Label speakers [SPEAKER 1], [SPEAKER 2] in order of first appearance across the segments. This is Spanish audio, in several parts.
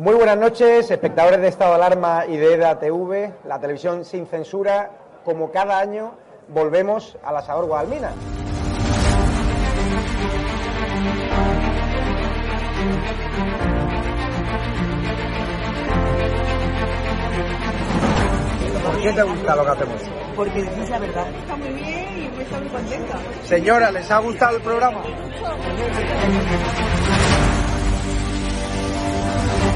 [SPEAKER 1] Muy buenas noches, espectadores de Estado de Alarma y de EDA TV, la televisión sin censura. Como cada año, volvemos al asador Guadalmina. ¿Por qué te gusta lo que hacemos?
[SPEAKER 2] Porque decís la verdad. Está muy bien y me está muy contenta.
[SPEAKER 1] Señora, ¿les ha gustado el programa?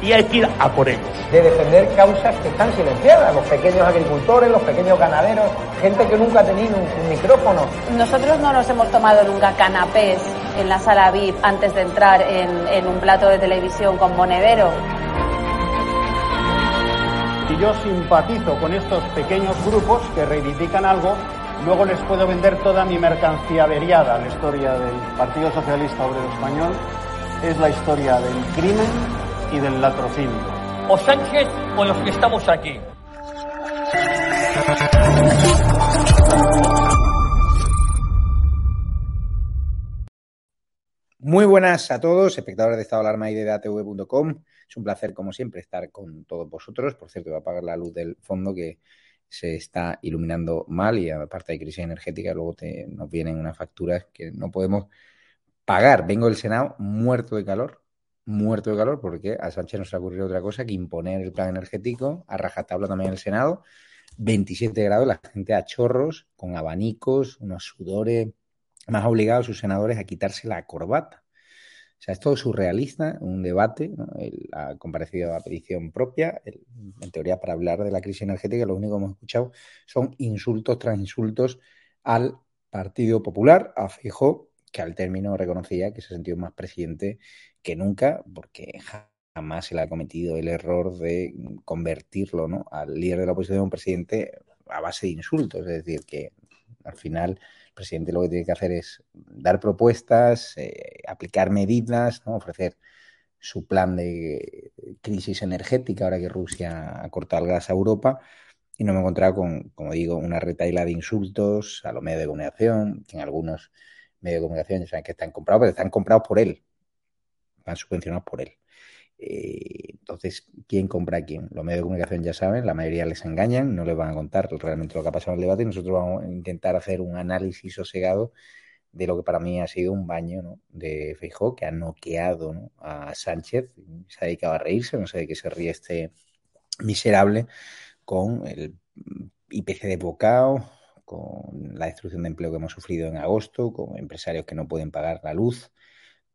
[SPEAKER 3] Y hay que ir a por ellos.
[SPEAKER 1] De defender causas que están silenciadas, los pequeños agricultores, los pequeños ganaderos, gente que nunca ha tenido un, un micrófono.
[SPEAKER 4] Nosotros no nos hemos tomado nunca canapés en la sala VIP antes de entrar en, en un plato de televisión con monedero.
[SPEAKER 5] Si yo simpatizo con estos pequeños grupos que reivindican algo, luego les puedo vender toda mi mercancía averiada. La historia del Partido Socialista Obrero Español es la historia del crimen y del latrocinio.
[SPEAKER 6] O Sánchez o los que estamos aquí.
[SPEAKER 1] Muy buenas a todos, espectadores de Estado de Alarma y de datv.com. Es un placer, como siempre, estar con todos vosotros. Por cierto, voy a apagar la luz del fondo que se está iluminando mal y aparte de crisis energética, luego te, nos vienen unas facturas que no podemos pagar. Vengo del Senado muerto de calor, muerto de calor, porque a Sánchez no se le ha ocurrido otra cosa que imponer el plan energético, a rajatabla también el Senado, 27 grados, la gente a chorros, con abanicos, unos sudores, más obligados sus senadores a quitarse la corbata. O sea, es todo surrealista, un debate, ¿no? Él ha comparecido a petición propia, en teoría para hablar de la crisis energética, lo único que hemos escuchado son insultos tras insultos al Partido Popular, a Feijóo, que al término reconocía que se sentido más presidente que nunca, porque jamás le ha cometido el error de convertirlo ¿no? al líder de la oposición en un presidente a base de insultos. Es decir, que al final el presidente lo que tiene que hacer es dar propuestas, eh, aplicar medidas, ofrecer su plan de crisis energética ahora que Rusia ha cortado el gas a Europa. Y no me he encontrado con, como digo, una retaila de insultos a los medios de comunicación, que en algunos medios de comunicación ya saben que están comprados, pero están comprados por él, van subvencionados por él. Eh, entonces, ¿quién compra a quién? Los medios de comunicación ya saben, la mayoría les engañan, no les van a contar realmente lo que ha pasado en el debate nosotros vamos a intentar hacer un análisis sosegado de lo que para mí ha sido un baño de Feijó que ha noqueado ¿no? a Sánchez, se ha dedicado a reírse, no sé de qué se ríe este miserable con el IPC de Bocao, con la destrucción de empleo que hemos sufrido en agosto, con empresarios que no pueden pagar la luz,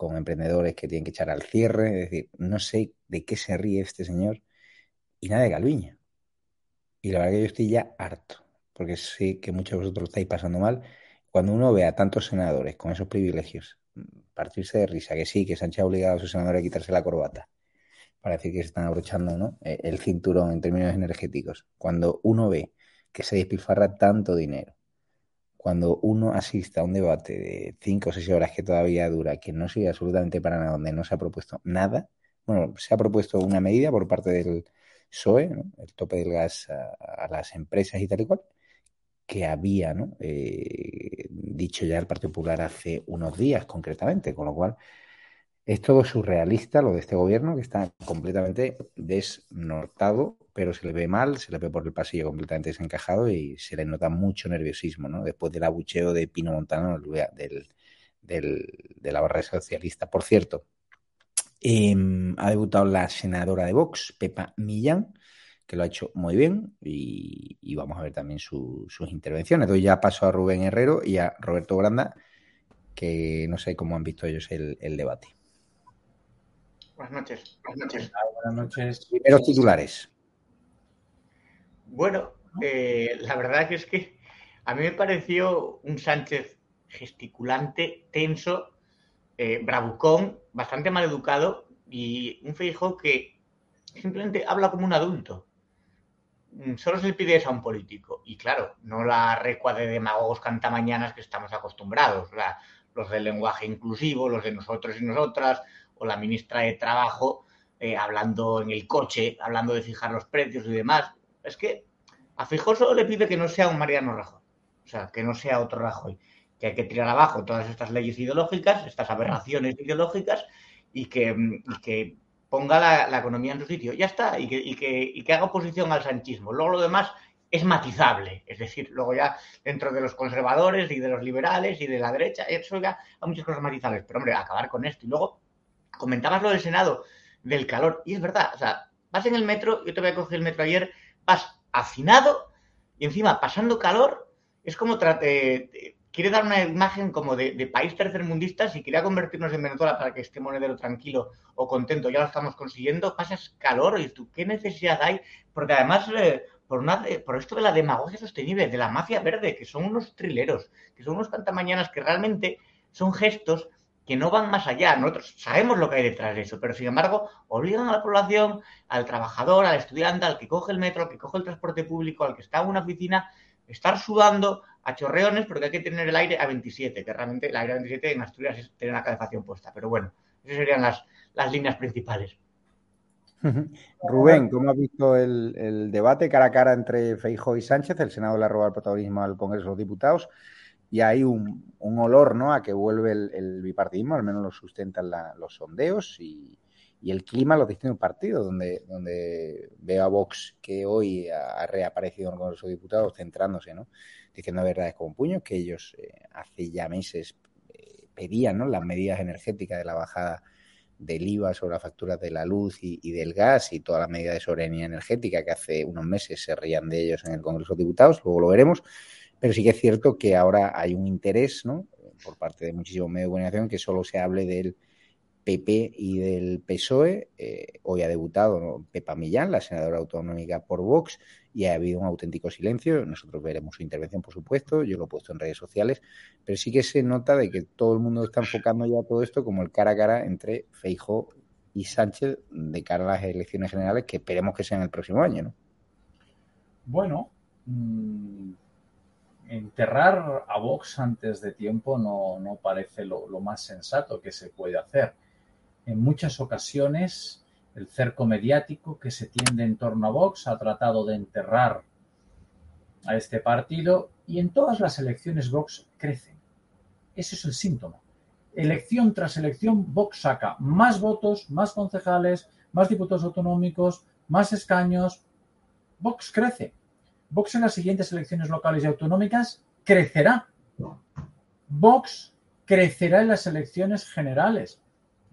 [SPEAKER 1] con emprendedores que tienen que echar al cierre, es decir, no sé de qué se ríe este señor y nada de Calviño. Y la verdad que yo estoy ya harto, porque sé que muchos de vosotros lo estáis pasando mal. Cuando uno ve a tantos senadores con esos privilegios, partirse de risa, que sí, que Sánchez ha obligado a sus senadores a quitarse la corbata, para decir que se están abrochando ¿no? el cinturón en términos energéticos. Cuando uno ve que se despilfarra tanto dinero, cuando uno asista a un debate de cinco o seis horas que todavía dura, que no sirve absolutamente para nada, donde no se ha propuesto nada, bueno, se ha propuesto una medida por parte del PSOE, ¿no? el tope del gas a, a, las empresas y tal y cual, que había ¿no? eh, dicho ya el Partido Popular hace unos días concretamente, con lo cual es todo surrealista lo de este gobierno que está completamente desnortado, pero se le ve mal, se le ve por el pasillo completamente desencajado y se le nota mucho nerviosismo, ¿no? Después del abucheo de Pino Montano del, del, de la barra socialista. Por cierto, eh, ha debutado la senadora de Vox, Pepa Millán, que lo ha hecho muy bien y, vamos a ver también sus intervenciones. Doy ya paso a Rubén Herrero y a Roberto Granda, que no sé cómo han visto ellos el, debate.
[SPEAKER 7] Buenas noches. Buenas noches.
[SPEAKER 1] buenas noches. Primeros titulares.
[SPEAKER 7] Bueno, eh, la verdad que es que a mí me pareció un Sánchez gesticulante, tenso, eh, bravucón, bastante mal educado y un Feijóo que simplemente habla como un adulto. Mm, solo se le pide eso a un político. Y claro, no la recua de demagogos cantamañanas que estamos acostumbrados. los del lenguaje inclusivo, los de nosotros y nosotras, o la ministra de Trabajo eh, hablando en el coche, hablando de fijar los precios y demás. Es que a Feijóo solo le pide que no sea un Mariano Rajoy. O sea, que no sea otro Rajoy. Que hay que tirar abajo todas estas leyes ideológicas, estas aberraciones ideológicas y que, y que ponga la, economía en su sitio. Ya está, y que, haga oposición al sanchismo. Luego lo demás es matizable, es decir, luego ya dentro de los conservadores y de los liberales y de la derecha, eso ya hay muchas cosas matizables. Pero hombre, acabar con esto. Y luego comentabas lo del Senado, del calor, y es verdad, o sea, vas en el metro, yo te voy a coger el metro ayer, vas afinado y encima pasando calor, es como trate, quiere dar una imagen como de, país tercermundista, si quería convertirnos en Venezuela para que esté monedero tranquilo o contento, ya lo estamos consiguiendo, pasas calor y tú, ¿qué necesidad hay? Porque además, eh, por, una, por esto de la demagogia sostenible, de la mafia verde, que son unos trileros, que son unos cantamañanas que realmente son gestos que no van más allá. Nosotros sabemos lo que hay detrás de eso, pero sin embargo obligan a la población, al trabajador, al estudiante, al que coge el metro, al que coge el transporte público, al que está en una oficina, estar sudando a chorreones porque hay que tener el aire a 27, que realmente el aire a 27 en Asturias es tener la calefacción puesta. Pero bueno, esas serían las, las líneas principales.
[SPEAKER 1] Rubén, ¿cómo has visto el, debate cara a cara entre Feijo y Sánchez? El Senado le ha robado el protagonismo al Congreso de los Diputados y hay un, olor ¿no? a que vuelve el, bipartidismo, al menos lo sustentan los sondeos y, y el clima los distintos partidos, donde, donde veo a Vox que hoy ha, reaparecido en el Congreso de Diputados centrándose, ¿no? diciendo verdades como puños, que ellos eh, hace ya meses eh, pedían ¿no? las medidas energéticas de la bajada del IVA sobre las facturas de la luz y, del gas y todas las medidas de soberanía energética que hace unos meses se reían de ellos en el Congreso de Diputados, luego lo veremos, pero sí que es cierto que ahora hay un interés ¿no? por parte de muchísimos medios de comunicación que solo se hable del PP y del PSOE. Eh, hoy ha debutado Pepa Millán, la senadora autonómica por Vox, y ha habido un auténtico silencio. Nosotros veremos su intervención, por supuesto, yo lo he puesto en redes sociales, pero sí que se nota de que todo el mundo está enfocando ya todo esto como el cara a cara entre Feijo y Sánchez de cara a las elecciones generales que esperemos que sean el próximo año, ¿no?
[SPEAKER 8] Bueno, mm, enterrar a Vox antes de tiempo no, parece lo, más sensato que se puede hacer en muchas ocasiones el cerco mediático que se tiende en torno a Vox ha tratado de enterrar a este partido y en todas las elecciones Vox crece. Ese es el síntoma. Elección tras elección, Vox saca más votos, más concejales, más diputados autonómicos, más escaños. Vox crece. Vox en las siguientes elecciones locales y autonómicas crecerá. Vox crecerá en las elecciones generales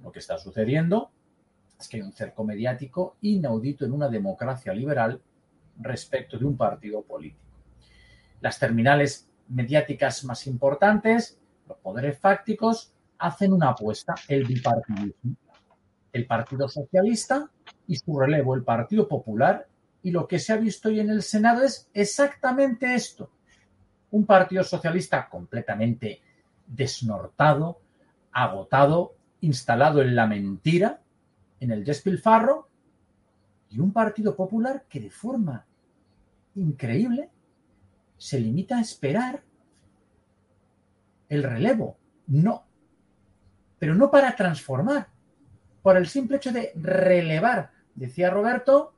[SPEAKER 8] lo que está sucediendo es que hay un cerco mediático inaudito en una democracia liberal respecto de un partido político. Las terminales mediáticas más importantes, los poderes fácticos, hacen una apuesta, el bipartidismo. El Partido Socialista y su relevo, el Partido Popular, y lo que se ha visto hoy en el Senado es exactamente esto. Un Partido Socialista completamente desnortado, agotado, instalado en la mentira, en el despilfarro, y un Partido Popular que de forma increíble se limita a esperar el relevo. No. Pero no para transformar, por el simple hecho de relevar. Decía Roberto,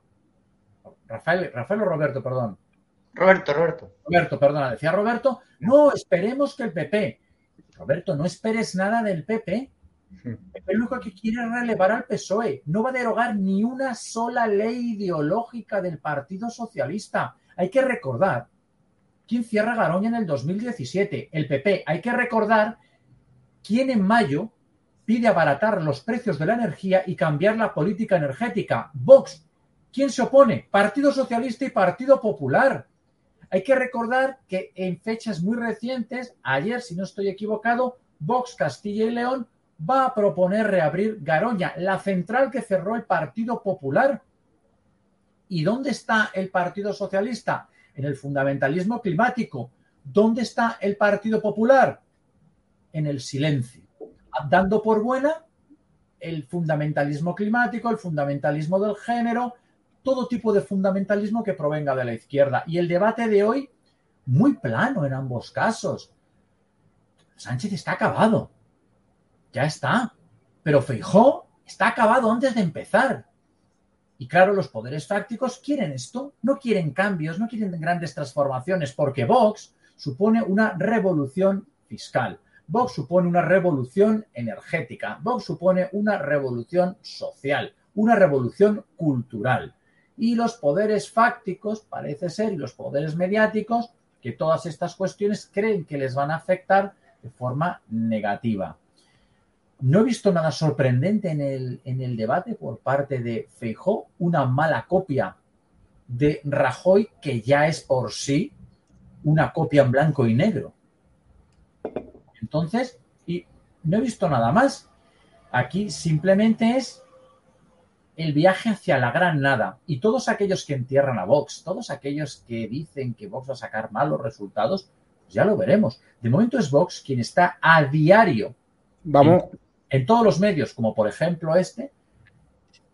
[SPEAKER 8] Rafael, Rafael o Roberto, perdón.
[SPEAKER 7] Roberto, Roberto.
[SPEAKER 8] Roberto, perdona, decía Roberto, no, esperemos que el PP. Roberto, no esperes nada del PP, el único que quiere relevar al PSOE. No va a derogar ni una sola ley ideológica del Partido Socialista. Hay que recordar quién cierra Garoña en el 2017, el PP. Hay que recordar quién en mayo pide abaratar los precios de la energía y cambiar la política energética. Vox. ¿Quién se opone? Partido Socialista y Partido Popular. Hay que recordar que en fechas muy recientes, ayer, si no estoy equivocado, Vox Castilla y León va a proponer reabrir Garoña, la central que cerró el Partido Popular. ¿Y dónde está el Partido Socialista? En el fundamentalismo climático. ¿Dónde está el Partido Popular? En el silencio, dando por buena el fundamentalismo climático, el fundamentalismo del género, todo tipo de fundamentalismo que provenga de la izquierda. Y el debate de hoy, muy plano en ambos casos. Sánchez está acabado. Ya está. Pero Feijó está acabado antes de empezar. Y claro, los poderes fácticos quieren esto, no quieren cambios, no quieren grandes transformaciones, porque Vox supone una revolución fiscal. Vox supone una revolución energética. Vox supone una revolución social, una revolución cultural y los poderes fácticos, parece ser, y los poderes mediáticos, que todas estas cuestiones creen que les van a afectar de forma negativa. No he visto nada sorprendente en el, en el debate por parte de Feijó, una mala copia de Rajoy, que ya es por sí una copia en blanco y negro. Entonces, y no he visto nada más. Aquí simplemente es el viaje hacia la gran nada. Y todos aquellos que entierran a Vox, todos aquellos que dicen que Vox va a sacar malos resultados, pues ya lo veremos. De momento es Vox quien está a diario
[SPEAKER 1] Vamos.
[SPEAKER 8] En, todos los medios, como por ejemplo este,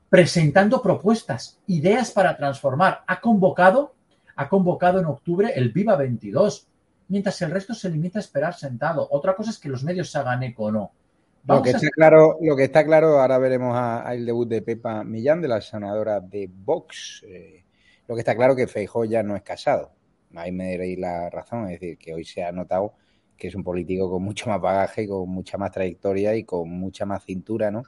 [SPEAKER 8] presentando propuestas, ideas para transformar. Ha convocado, ha convocado en octubre el Viva 22, mientras el resto se limita a esperar sentado. Otra cosa es que los medios se hagan eco o no.
[SPEAKER 1] Lo que, está claro, lo que está claro, ahora veremos a, el debut de Pepa Millán, de la senadora de Vox. Eh, lo que está claro que Feijó ya no es casado. Ahí me daréis la razón, es decir, que hoy se ha notado que es un político con mucho más bagaje, con mucha más trayectoria y con mucha más cintura, ¿no?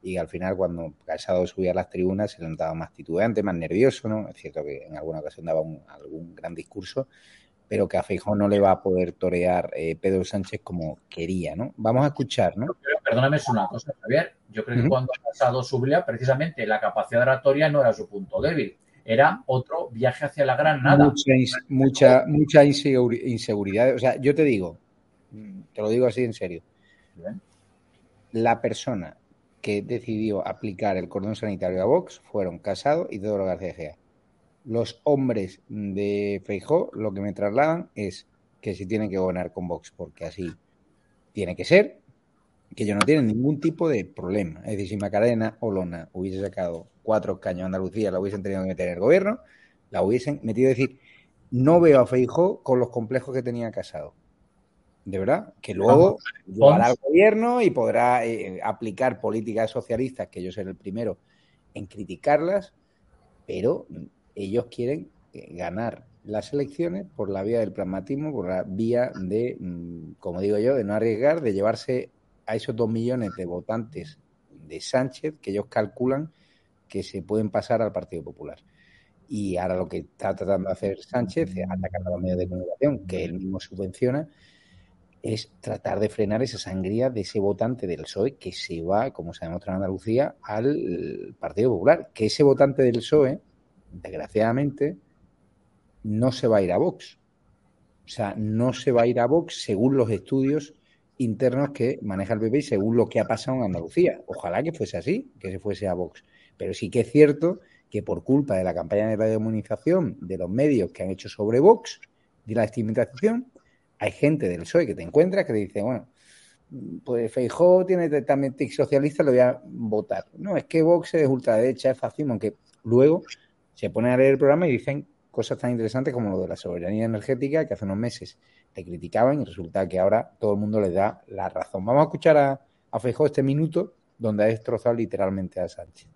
[SPEAKER 1] Y al final, cuando Casado subía a las tribunas, se le notaba más titubeante, más nervioso, ¿no? Es cierto que en alguna ocasión daba algún gran discurso, pero que a Feijó no le va a poder torear eh, Pedro Sánchez como quería, ¿no? Vamos a escuchar, ¿no?
[SPEAKER 8] perdóname, es una cosa, Javier. Yo creo que cuando ha pasado subía, precisamente la capacidad oratoria no era su punto débil, era otro viaje hacia la gran nada.
[SPEAKER 1] Mucha, mucha, mucha inseguridad. O sea, yo te digo, te lo digo así en serio. La persona que decidió aplicar el cordón sanitario a Vox fueron Casado y Teodoro García Gea los hombres de Feijó lo que me trasladan es que si tienen que gobernar con Vox, porque así tiene que ser, que ellos no tienen ningún tipo de problema. Es decir, si Macarena o Lona hubiese sacado cuatro caños a Andalucía, la hubiesen tenido que meter en el gobierno, la hubiesen metido. Es decir, no veo a Feijó con los complejos que tenía Casado. De verdad, que luego llegará al gobierno y podrá eh, aplicar políticas socialistas, que yo seré el primero en criticarlas, pero ellos quieren eh, ganar las elecciones por la vía del pragmatismo, por la vía de, mm, como digo yo, de no arriesgar, de llevarse a esos dos millones de votantes de Sánchez que ellos calculan que se pueden pasar al Partido Popular. Y ahora lo que está tratando de hacer Sánchez, atacando a los medios de comunicación, que él mismo subvenciona, es tratar de frenar esa sangría de ese votante del PSOE que se va, como se ha demostrado en Andalucía, al Partido Popular. Que ese votante del PSOE, desgraciadamente, no se va a ir a Vox. O sea, no se va a ir a Vox según los estudios internos que maneja el PP y según lo que ha pasado en Andalucía. Ojalá que fuese así, que se fuese a Vox. Pero sí que es cierto que por culpa de la campaña de radiomunización de los medios que han hecho sobre Vox, de la estigmatización, hay gente del PSOE que te encuentra que te dice, bueno, pues Feijó tiene también tic socialista, lo voy a votar. No, es que Vox es ultraderecha, es fascismo, aunque luego se ponen a leer el programa y dicen cosas tan interesantes como lo de la soberanía energética que hace unos meses te criticaban y resulta que ahora todo el mundo les da la razón. Vamos a escuchar a, a este minuto donde ha destrozado literalmente a Sánchez.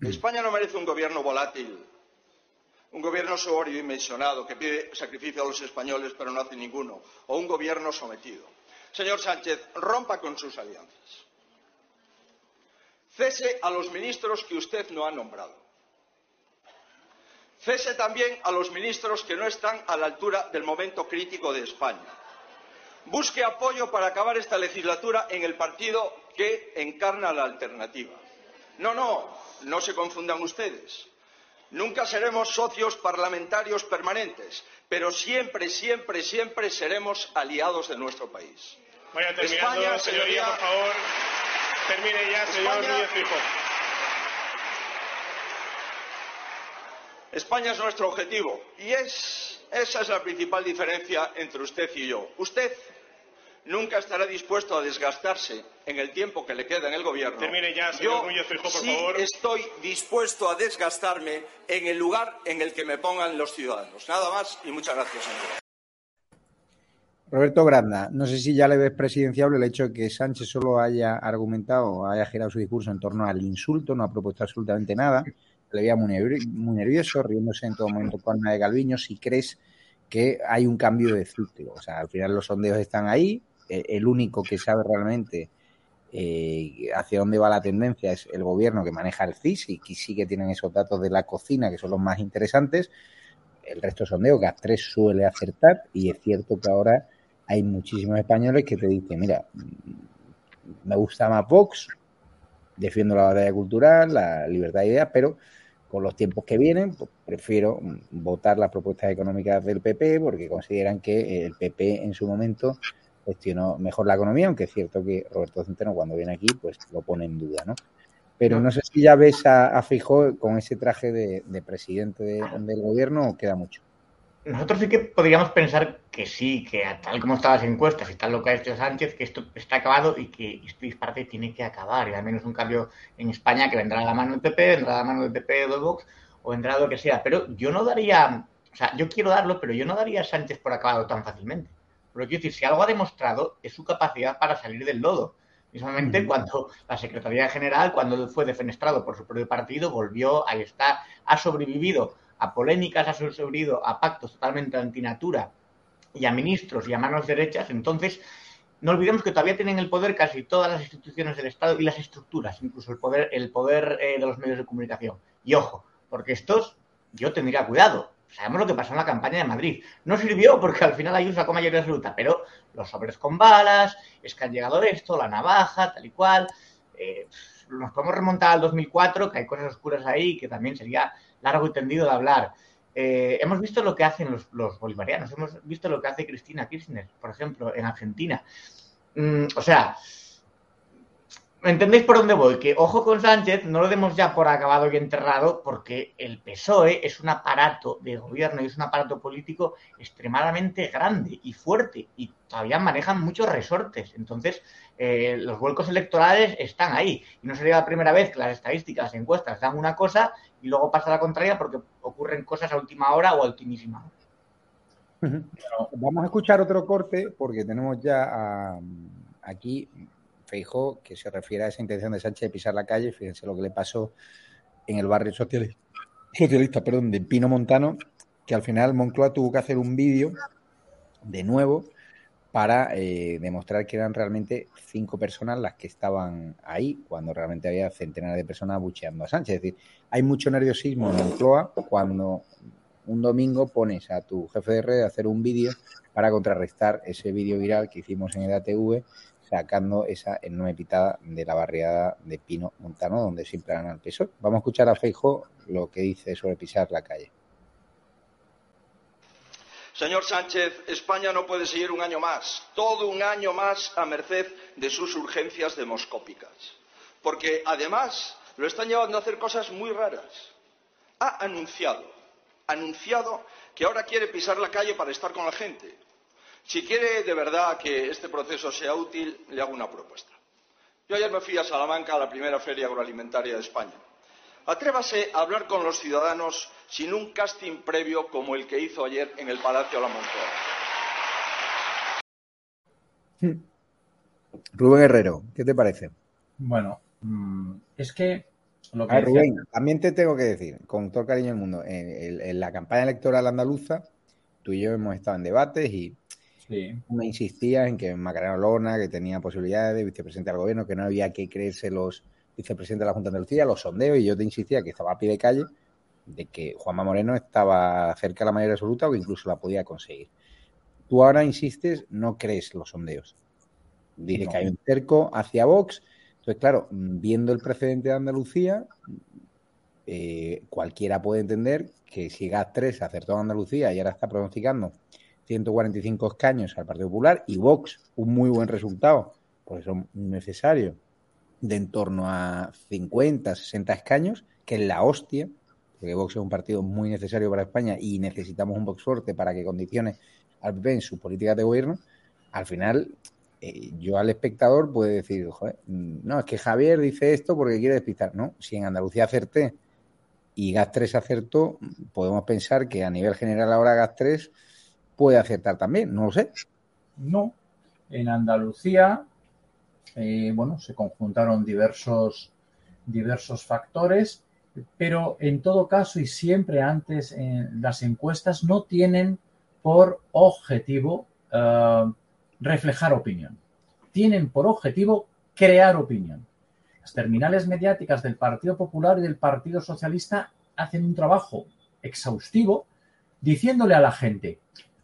[SPEAKER 9] España no merece un gobierno volátil, un gobierno sobredimensionado que pide sacrificio a los españoles pero no hace ninguno, o un gobierno sometido. Señor Sánchez, rompa con sus alianzas. Cese a los ministros que usted no ha nombrado Cese también a los ministros que no están a la altura del momento crítico de España. Busque apoyo para acabar esta legislatura en el partido que encarna la alternativa. No, no, no se confundan ustedes. Nunca seremos socios parlamentarios permanentes, pero siempre, siempre, siempre seremos aliados de nuestro país.
[SPEAKER 3] Vaya terminando, España, señoría, por favor. Termine ya, señor España, Núñez Fijo.
[SPEAKER 9] España es nuestro objetivo y es, esa es la principal diferencia entre usted y yo. Usted nunca estará dispuesto a desgastarse en el tiempo que le queda en el gobierno.
[SPEAKER 3] Termine ya, señor
[SPEAKER 9] Yo
[SPEAKER 3] Núñez Feijóo, por
[SPEAKER 9] sí
[SPEAKER 3] favor.
[SPEAKER 9] estoy dispuesto a desgastarme en el lugar en el que me pongan los ciudadanos. Nada más y muchas gracias, señor.
[SPEAKER 1] Roberto Granda, no sé si ya le ves presidenciable el hecho de que Sánchez solo haya argumentado o haya girado su discurso en torno al insulto, no ha propuesto absolutamente nada, le veía muy, nervioso, riéndose en todo momento con Ana de Galviño, si crees que hay un cambio de ciclo. O sea, al final los sondeos están ahí, el único que sabe realmente eh, hacia dónde va la tendencia es el gobierno que maneja el CIS y que sí que tienen esos datos de la cocina que son los más interesantes. El resto sondeo, GAS3 suele acertar y es cierto que ahora hay muchísimos españoles que te dicen, mira, me gusta más Vox, defiendo la batalla cultural, la libertad de ideas, pero con los tiempos que vienen, pues prefiero votar las propuestas económicas del PP porque consideran que el PP en su momento gestionó mejor la economía, aunque es cierto que Roberto Centeno cuando viene aquí pues lo pone en duda, ¿no? Pero no sé si ya ves a, a con ese traje de, de presidente de, del gobierno o queda mucho.
[SPEAKER 7] Nosotros sí que podríamos pensar que sí, que tal como están las encuestas y tal lo que ha hecho Sánchez, que esto está acabado y que este disparate tiene que acabar. Y al menos un cambio en España que vendrá a la mano del PP, vendrá a la mano del PP de Vox, o vendrá lo que sea. Pero yo no daría, o sea, yo quiero darlo, pero yo no daría a Sánchez por acabado tan fácilmente. Pero quiero decir, si algo ha demostrado es su capacidad para salir del lodo. Mismamente -huh. cuando la Secretaría General, cuando fue defenestrado por su propio partido, volvió, ahí está, ha sobrevivido a polémicas, ha sobrevivido a pactos totalmente antinatura y a ministros y a manos derechas. Entonces, no olvidemos que todavía tienen el poder casi todas las instituciones del Estado y las estructuras, incluso el poder, el poder eh, de los medios de comunicación. Y ojo, porque estos, yo tendría cuidado. Sabemos lo que pasó en la campaña de Madrid. No sirvió porque al final Ayuso sacó mayoría absoluta, pero los sobres con balas, es que han llegado esto, la navaja, tal y cual. Eh, nos podemos remontar al 2004, que hay cosas oscuras ahí, que también sería largo y tendido de hablar. Eh, hemos visto lo que hacen los, bolivarianos, hemos visto lo que hace Cristina Kirchner, por ejemplo, en Argentina. Mm, o sea, ¿entendéis por dónde voy? Que ojo con Sánchez, no lo demos ya por acabado y enterrado, porque el PSOE es un aparato de gobierno y es un aparato político extremadamente grande y fuerte y todavía manejan muchos resortes. Entonces, eh, los vuelcos electorales están ahí. Y no sería la primera vez que las estadísticas, las encuestas dan una cosa y luego pasa la contraria porque ocurren cosas a última hora o a ultimísima hora.
[SPEAKER 1] Bueno, vamos a escuchar otro corte porque tenemos ya a, aquí Feijó que se refiere a esa intención de Sánchez de pisar la calle. Fíjense lo que le pasó en el barrio socialista, socialista perdón, de Pino Montano, que al final Moncloa tuvo que hacer un vídeo de nuevo para eh, demostrar que eran realmente cinco personas las que estaban ahí, cuando realmente había centenares de personas bucheando a Sánchez. Es decir, hay mucho nerviosismo en Moncloa cuando un domingo pones a tu jefe de red a hacer un vídeo para contrarrestar ese vídeo viral que hicimos en el ATV sacando esa enorme pitada de la barriada de Pino Montano, donde siempre ganan al PSOE. Vamos a escuchar a Feijo lo que dice sobre pisar la calle.
[SPEAKER 9] Señor Sánchez, España no puede seguir un año más, todo un año más a merced de sus urgencias demoscópicas. Porque además lo están llevando a hacer cosas muy raras. Ha anunciado, anunciado que ahora quiere pisar la calle para estar con la gente. Si quiere de verdad que este proceso sea útil, le hago una propuesta. Yo ayer me fui a Salamanca a la primera feria agroalimentaria de España. Atrévase a hablar con los ciudadanos sin un casting previo como el que hizo ayer en el Palacio de la Moncloa.
[SPEAKER 1] Rubén Herrero, ¿qué te parece?
[SPEAKER 8] Bueno, mmm, es que
[SPEAKER 1] lo que a ver, decía... Rubén, también te tengo que decir, con todo el cariño del mundo, en, en, en, la campaña electoral andaluza, tú y yo hemos estado en debates y sí. me insistías en que Macarena Lona, que tenía posibilidades de vicepresidente del gobierno, que no había que creerse los vicepresidente de la Junta de Andalucía, los sondeos, y yo te insistía que estaba a pie de calle, de que Juanma Moreno estaba cerca de la mayoría absoluta o que incluso la podía conseguir. Tú ahora insistes, no crees los sondeos. Dice no. que hay un cerco hacia Vox. Entonces, claro, viendo el precedente de Andalucía, eh, cualquiera puede entender que si GAT 3 acertó en Andalucía y ahora está pronosticando 145 escaños al Partido Popular y Vox un muy buen resultado, porque son necesarios, de en torno a 50, 60 escaños, que es la hostia, porque Vox es un partido muy necesario para España y necesitamos un Vox fuerte para que condicione al PP en su política de gobierno, al final eh, yo al espectador puede decir, Joder, no, es que Javier dice esto porque quiere despistar. No, si en Andalucía acerté y GAS 3 acertó, podemos pensar que a nivel general ahora GAS 3 puede acertar también, no lo sé.
[SPEAKER 8] No, en Andalucía, eh, bueno, se conjuntaron diversos, diversos factores, pero en todo caso y siempre antes, las encuestas no tienen por objetivo eh, reflejar opinión, tienen por objetivo crear opinión. Las terminales mediáticas del Partido Popular y del Partido Socialista hacen un trabajo exhaustivo diciéndole a la gente,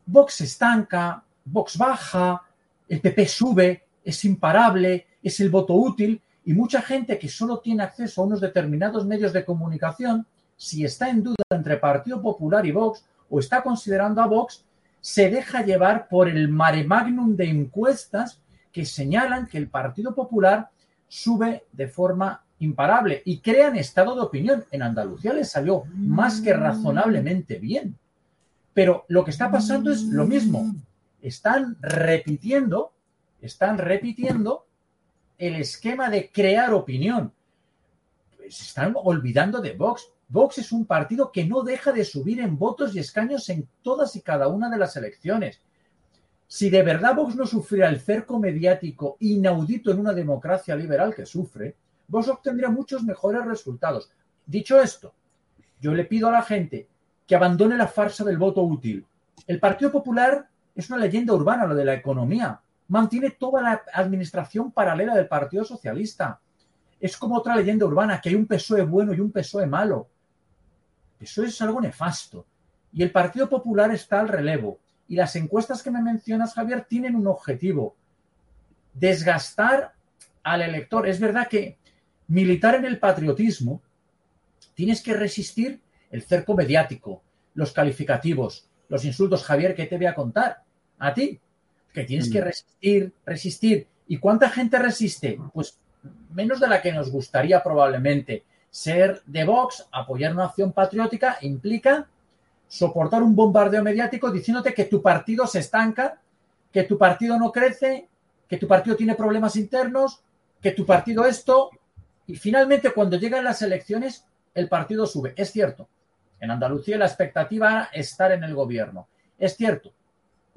[SPEAKER 8] Vox estanca, Vox baja, el PP sube, es imparable, es el voto útil y mucha gente que solo tiene acceso a unos determinados medios de comunicación, si está en duda entre Partido Popular y Vox o está considerando a Vox, se deja llevar por el mare magnum de encuestas que señalan que el Partido Popular sube de forma imparable y crean estado de opinión. En Andalucía les salió más que razonablemente bien. Pero lo que está pasando es lo mismo. Están repitiendo, están repitiendo el esquema de crear opinión. Se están olvidando de Vox. Vox es un partido que no deja de subir en votos y escaños en todas y cada una de las elecciones. Si de verdad Vox no sufriera el cerco mediático inaudito en una democracia liberal que sufre, Vox obtendría muchos mejores resultados. Dicho esto, yo le pido a la gente que abandone la farsa del voto útil. El Partido Popular es una leyenda urbana, lo de la economía. Mantiene toda la administración paralela del Partido Socialista. Es como otra leyenda urbana, que hay un PSOE bueno y un PSOE malo. Eso es algo nefasto. Y el Partido Popular está al relevo. Y las encuestas que me mencionas, Javier, tienen un objetivo. Desgastar al elector. Es verdad que militar en el patriotismo, tienes que resistir el cerco mediático, los calificativos, los insultos. Javier, ¿qué te voy a contar? A ti, que tienes que mm. resistir, resistir. ¿Y cuánta gente resiste? Pues menos de la que nos gustaría probablemente. Ser de Vox, apoyar una acción patriótica, implica soportar un bombardeo mediático diciéndote que tu partido se estanca, que tu partido no crece, que tu partido tiene problemas internos, que tu partido esto, y finalmente cuando llegan las elecciones el partido sube. Es cierto, en Andalucía la expectativa era estar en el gobierno. Es cierto,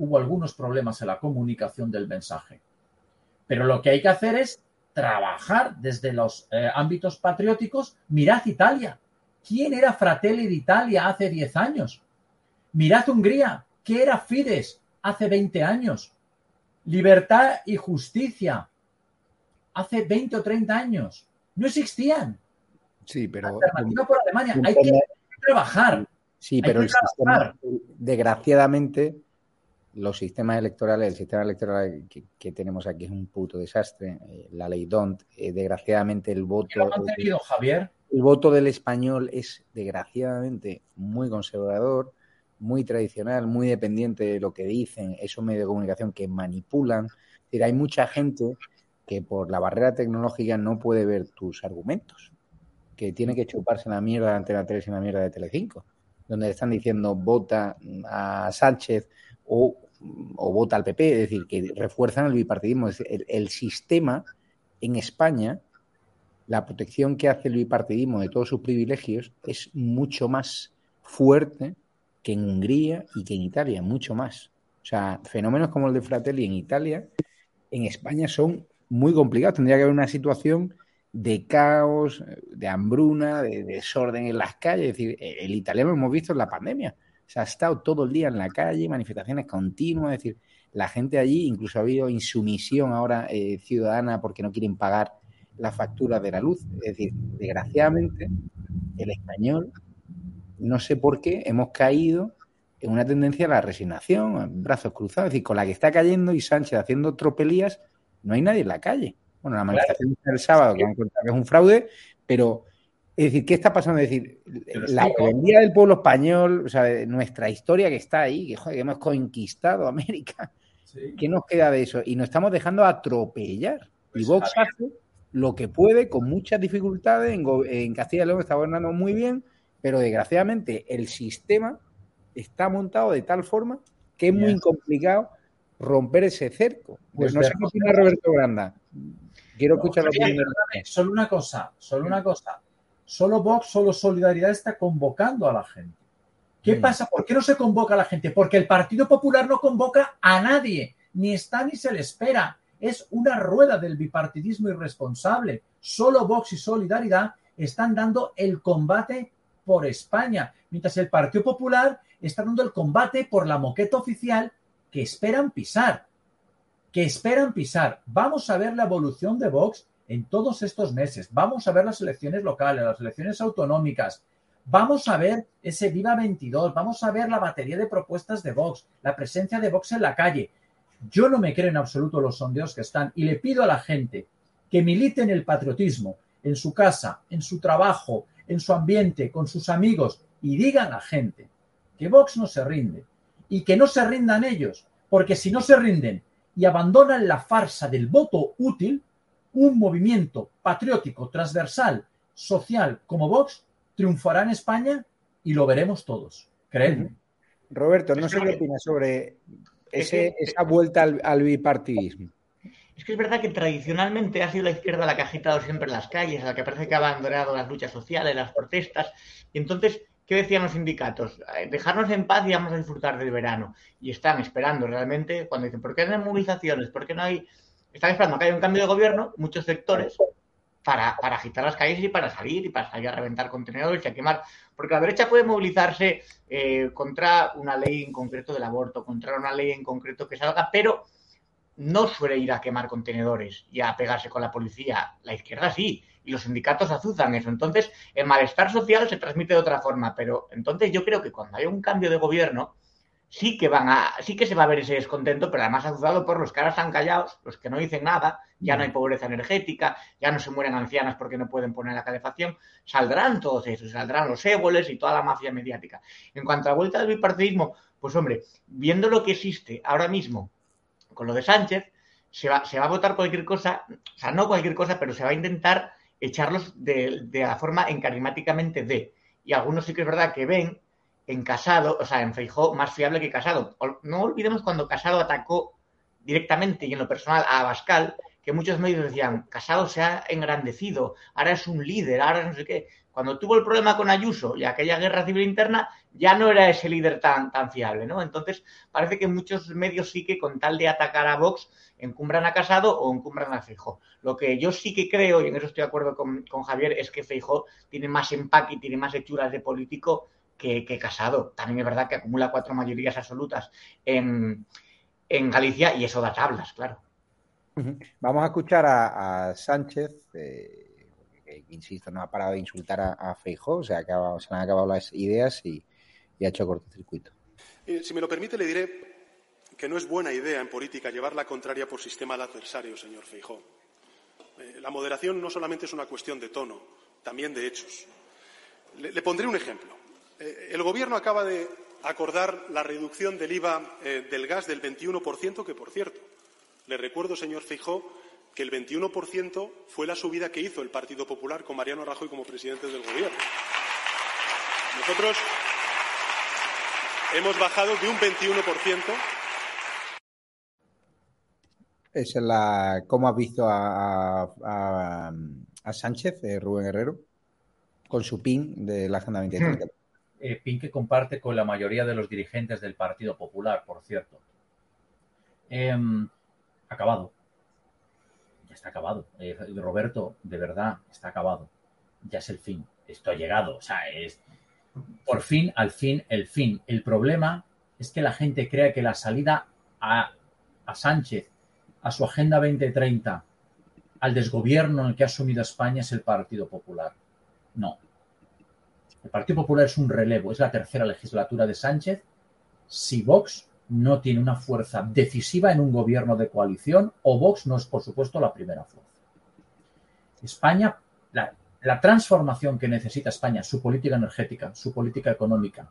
[SPEAKER 8] hubo algunos problemas en la comunicación del mensaje. Pero lo que hay que hacer es trabajar desde los eh, ámbitos patrióticos. Mirad Italia, ¿Quién era Fratelli d'Italia hace 10 años? Mirad Hungría, ¿qué era Fidesz hace 20 años? Libertad y justicia hace 20 o 30 años. No existían.
[SPEAKER 1] Sí, pero.
[SPEAKER 8] Alternativa por Alemania. Hay que trabajar.
[SPEAKER 1] Sí, pero el sistema, desgraciadamente, los sistemas electorales, el sistema electoral que, tenemos aquí es un puto desastre. Eh, la ley DONT, eh, desgraciadamente el voto. ¿Qué
[SPEAKER 8] lo han tenido, Javier?
[SPEAKER 1] El voto del español es desgraciadamente muy conservador, muy tradicional, muy dependiente de lo que dicen esos medios de comunicación que manipulan. Es decir, hay mucha gente que por la barrera tecnológica no puede ver tus argumentos, que tiene que chuparse la mierda de Antena 3 y la mierda de Telecinco, donde están diciendo vota a Sánchez o, vota al PP, es decir, que refuerzan el bipartidismo. el sistema en España la protección que hace el bipartidismo de todos sus privilegios es mucho más fuerte que en Hungría y que en Italia, mucho más. O sea, fenómenos como el de Fratelli en Italia, en España son muy complicados. Tendría que haber una situación de caos, de hambruna, de, desorden en las calles. Es decir, el italiano hemos visto en la pandemia. Se ha estado todo el día en la calle, manifestaciones continuas. Es decir, la gente allí, incluso ha habido insumisión ahora eh, ciudadana porque no quieren pagar la factura de la luz. Es decir, desgraciadamente, el español, no sé por qué, hemos caído en una tendencia a la resignación, brazos cruzados, es decir, con la que está cayendo y Sánchez haciendo tropelías, no hay nadie en la calle. Bueno, la manifestación del sábado, que han contado que es un fraude, pero Es decir, ¿qué está pasando? Es decir, la rebeldía del pueblo español, o sea, nuestra historia que está ahí, que, joder, que hemos conquistado América, ¿qué nos queda de eso? Y nos estamos dejando atropellar. y Vox hace lo que puede con muchas dificultades. En, en Castilla y León está gobernando muy bien, pero desgraciadamente el sistema está montado de tal forma que es muy complicado romper ese cerco. Pues, pues no sé qué opina Roberto Granda. Quiero escuchar lo que
[SPEAKER 8] Solo una cosa, solo una cosa. Solo Vox, solo Solidaridad está convocando a la gente. ¿Qué mm. pasa? ¿Por qué no se convoca a la gente? Porque el Partido Popular no convoca a nadie, ni está ni se le espera. Es una rueda del bipartidismo irresponsable. Solo Vox y Solidaridad están dando el combate por España, mientras el Partido Popular está dando el combate por la moqueta oficial que esperan pisar, que esperan pisar. Vamos a ver la evolución de Vox en todos estos meses. Vamos a ver las elecciones locales, las elecciones autonómicas. Vamos a ver ese Viva 22, vamos a ver la batería de propuestas de Vox, la presencia de Vox en la calle. Yo no me creo en absoluto los sondeos que están y le pido a la gente que milite en el patriotismo, en su casa, en su trabajo, en su ambiente, con sus amigos y digan a la gente que Vox no se rinde y que no se rindan ellos, porque si no se rinden y abandonan la farsa del voto útil, un movimiento patriótico, transversal, social como Vox triunfará en España y lo veremos todos. Créeme.
[SPEAKER 1] Roberto, no sé qué opinas sobre esa vuelta al bipartidismo.
[SPEAKER 7] Es que es verdad que tradicionalmente ha sido la izquierda la que ha agitado siempre las calles, la que parece que ha abandonado las luchas sociales, las protestas. Y entonces, ¿qué decían los sindicatos? Eh, dejarnos en paz y vamos a disfrutar del verano. Y están esperando realmente, cuando dicen, ¿por qué no hay movilizaciones? ¿Por qué no hay...? Están esperando que haya un cambio de gobierno, muchos sectores, para, agitar las calles y para salir y para salir a reventar contenedores y a quemar. Porque la derecha puede movilizarse eh, contra una ley en concreto del aborto, contra una ley en concreto que salga, pero no suele ir a quemar contenedores y a pegarse con la policía. La izquierda sí, y los sindicatos azuzan eso. Entonces, el malestar social se transmite de otra forma, pero entonces yo creo que cuando hay un cambio de gobierno, sí que van a, sí que se va a ver ese descontento, pero además azuzado por los que ahora están callados, los que no dicen nada, ya no hay pobreza energética, ya no se mueren ancianas porque no pueden poner la calefacción, saldrán todos esos, saldrán los éboles y toda la mafia mediática. En cuanto a la vuelta del bipartidismo, pues hombre, viendo lo que existe ahora mismo con lo de Sánchez, se va, se va a votar cualquier cosa, o sea, no cualquier cosa, pero se va a intentar echarlos de, la forma encarismáticamente de. Y algunos sí que es verdad que ven en Casado, o sea, en Feijó más fiable que Casado. No olvidemos cuando Casado atacó directamente y en lo personal a Abascal, que muchos medios decían, Casado se ha engrandecido, ahora es un líder, ahora no sé qué. Cuando tuvo el problema con Ayuso y aquella guerra civil interna, ya no era ese líder tan, tan fiable, ¿no? Entonces, parece que muchos medios sí que con tal de atacar a Vox encumbran a Casado o encumbran a Feijó. Lo que yo sí que creo, y en eso estoy de acuerdo con, Javier, es que Feijó tiene más empaque y tiene más hechuras de político que, Casado. También es verdad que acumula cuatro mayorías absolutas en, Galicia y eso da tablas, claro.
[SPEAKER 1] Vamos a escuchar a, Sánchez. Eh insisto, no ha parado de insultar a, a Feijó, se, acabado, se le han acabado las ideas y, ha hecho cortocircuito.
[SPEAKER 10] si me lo permite, le diré que no es buena idea en política llevar la contraria por sistema al adversario, señor Feijó. Eh, la moderación no solamente es una cuestión de tono, también de hechos. Le, pondré un ejemplo. Eh, el Gobierno acaba de acordar la reducción del IVA eh, del gas del 21%, que, por cierto, le recuerdo, señor Feijó, que el 21% fue la subida que hizo el Partido Popular con Mariano Rajoy como presidente del Gobierno. Nosotros hemos bajado de un 21%.
[SPEAKER 1] Esa es la. ¿Cómo has visto a, Sánchez, eh, Rubén Herrero, con su PIN de la Agenda 2030?
[SPEAKER 8] Eh, PIN que comparte con la mayoría de los dirigentes del Partido Popular, por cierto. Em, acabado está acabado. Eh, Roberto, de verdad, está acabado. Ya es el fin. Esto ha llegado. O sea, es por fin, al fin, el fin. El problema es que la gente crea que la salida a, a Sánchez, a su Agenda 2030, al desgobierno en el que ha asumido España es el Partido Popular. No. El Partido Popular es un relevo, es la tercera legislatura de Sánchez. Si Vox no tiene una fuerza decisiva en un gobierno de coalición o Vox no es, por supuesto, la primera fuerza. España, la transformación que necesita España, su política energética, su política económica,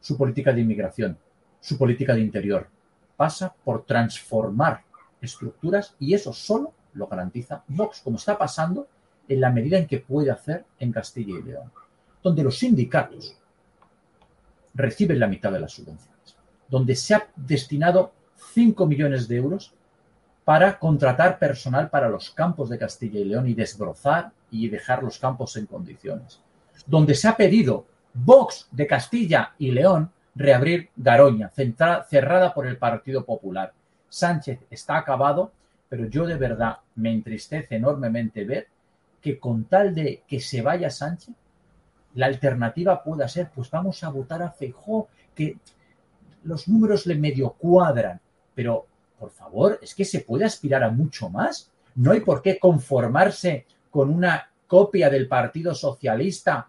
[SPEAKER 8] su política de inmigración, su política de interior, pasa por transformar estructuras y eso solo lo garantiza Vox, como está pasando en la medida en que puede hacer en Castilla y León, donde los sindicatos reciben la mitad de las subvenciones, donde se ha destinado 5 millones de euros para contratar personal para los campos de Castilla y León y desbrozar y dejar los campos en condiciones, donde se ha pedido Vox de Castilla y León reabrir Garoña, cerrada por el Partido Popular. Sánchez está acabado, pero yo de verdad me entristece enormemente ver que con tal de que se vaya Sánchez, la alternativa pueda ser, pues vamos a votar a Feijó, que los números le medio cuadran, pero por favor, es que se puede aspirar a mucho más. No hay por qué conformarse con una copia del Partido Socialista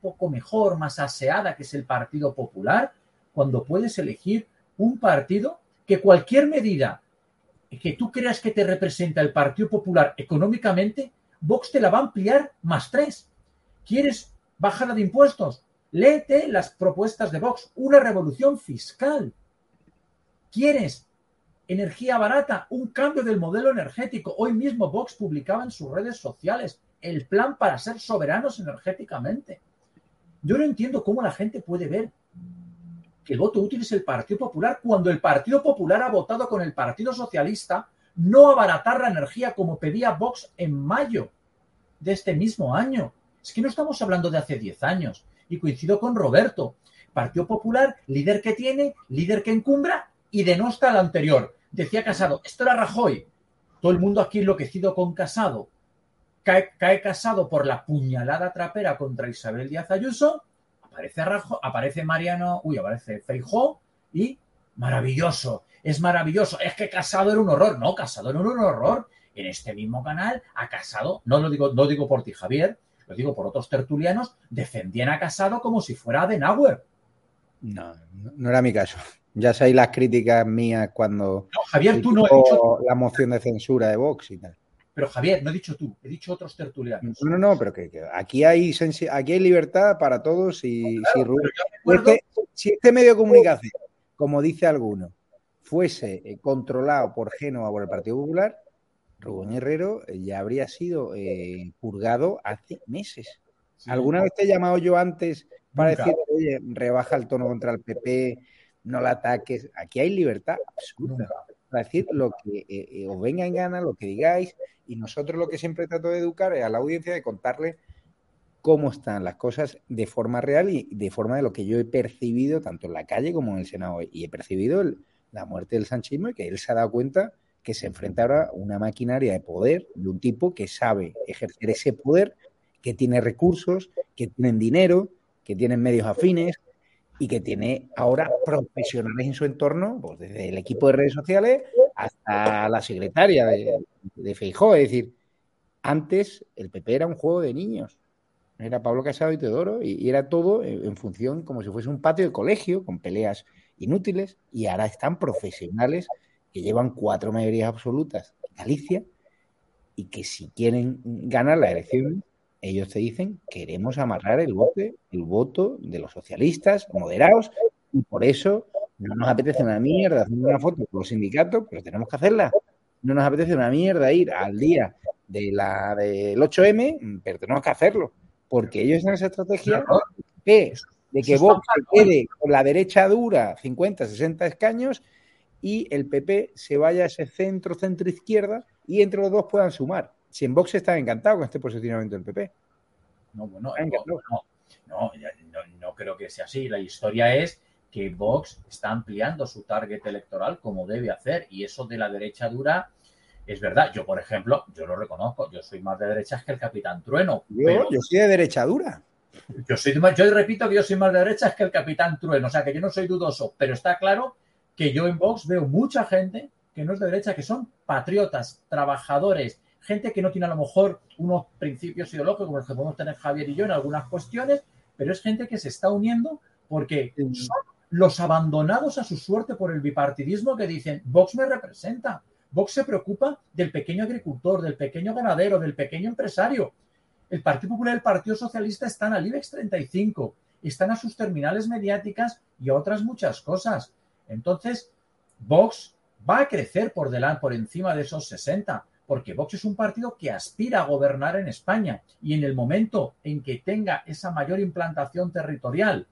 [SPEAKER 8] poco mejor, más aseada, que es el Partido Popular, cuando puedes elegir un partido que cualquier medida que tú creas que te representa el Partido Popular económicamente, Vox te la va a ampliar más tres. ¿Quieres bajada de impuestos? Léete las propuestas de Vox, una revolución fiscal. ¿Quieres energía barata? Un cambio del modelo energético. Hoy mismo Vox publicaba en sus redes sociales el plan para ser soberanos energéticamente. Yo no entiendo cómo la gente puede ver que el voto útil es el Partido Popular cuando el Partido Popular ha votado con el Partido Socialista no abaratar la energía como pedía Vox en mayo de este mismo año. Es que no estamos hablando de hace 10 años. Y coincido con Roberto. Partido Popular, líder que tiene, líder que encumbra y denosta al anterior. Decía Casado, esto era Rajoy. Todo el mundo aquí enloquecido con Casado. Cae, Casado por la puñalada trapera contra Isabel Díaz Ayuso aparece Rajo, aparece Mariano, uy, aparece Feijó y maravilloso, es maravilloso. Es que Casado era un horror, no, Casado era un horror. En este mismo canal, a Casado, no lo digo, no digo por ti, Javier, lo digo por otros tertulianos, defendían a Casado como si fuera Adenauer.
[SPEAKER 1] No, no era mi caso. Ya sabéis las críticas mías cuando.
[SPEAKER 8] No, Javier, tú no he dicho.
[SPEAKER 1] La moción de censura de Vox y tal.
[SPEAKER 8] Pero Javier, no he dicho tú, he dicho otros tertulianos.
[SPEAKER 1] No, no, no, pero que, que aquí, hay aquí hay libertad para todos y
[SPEAKER 8] Claro,
[SPEAKER 1] si,
[SPEAKER 8] acuerdo-
[SPEAKER 1] este, si este medio de comunicación, como dice alguno, fuese eh, controlado por Génova por el Partido Popular, Rubén Herrero eh, ya habría sido eh, purgado hace meses. ¿Alguna vez te he llamado yo antes para
[SPEAKER 8] Nunca.
[SPEAKER 1] decir, oye, rebaja el tono contra el PP, no la ataques? Aquí hay libertad absoluta para decir lo que eh, eh, os venga en gana, lo que digáis, y nosotros lo que siempre trato de educar es a la audiencia de contarle cómo están las cosas de forma real y de forma de lo que yo he percibido tanto en la calle como en el Senado. Y he percibido el- la muerte del sanchismo y que él se ha dado cuenta que se enfrenta ahora a una maquinaria de poder de un tipo que sabe ejercer ese poder, que tiene recursos, que tienen dinero, que tienen medios afines y que tiene ahora profesionales en su entorno, pues desde el equipo de redes sociales hasta la secretaria de, de Feijóo. Es decir, antes el PP era un juego de niños. Era Pablo Casado y Teodoro y, era todo en función como si fuese un patio de colegio con peleas inútiles y ahora están profesionales que llevan cuatro mayorías absolutas en Galicia y que si quieren ganar la elección ellos te dicen queremos amarrar el voto, el voto de los socialistas moderados y por eso no nos apetece una mierda hacer una foto con los sindicatos, pero tenemos que hacerla. No nos apetece una mierda ir al día de la del 8M, pero tenemos que hacerlo, porque ellos en esa estrategia de, de que Vox quede con la derecha dura 50, 60 escaños y el PP se vaya a ese centro, centro izquierda y entre los dos puedan sumar. Si en Vox están encantados con este posicionamiento del PP.
[SPEAKER 8] No, bueno, no, no, no, no- no creo que sea así. La historia es que Vox está ampliando su target electoral como debe hacer y eso de la derecha dura es verdad. Yo, por ejemplo, yo lo reconozco, yo soy más de derechas que el Capitán Trueno.
[SPEAKER 1] Yo,
[SPEAKER 8] pero
[SPEAKER 1] yo soy de derecha dura.
[SPEAKER 8] yo, soy de más- yo repito que yo soy más de derechas que el Capitán Trueno, o sea que yo no soy dudoso, pero está claro que yo en Vox veo mucha gente que no es de derecha, que son patriotas, trabajadores, gente que no tiene a lo mejor unos principios ideológicos como los que podemos tener Javier y yo en algunas cuestiones, pero es gente que se está uniendo porque son los abandonados a su suerte por el bipartidismo que dicen, Vox me representa, Vox se preocupa del pequeño agricultor, del pequeño ganadero, del pequeño empresario. El Partido Popular y el Partido Socialista están al IBEX 35, están a sus terminales mediáticas y a otras muchas cosas. Entonces, Vox va a crecer por delante, por encima de esos 60, porque Vox es un partido que aspira a gobernar en España y en el momento en que tenga esa mayor implantación territorial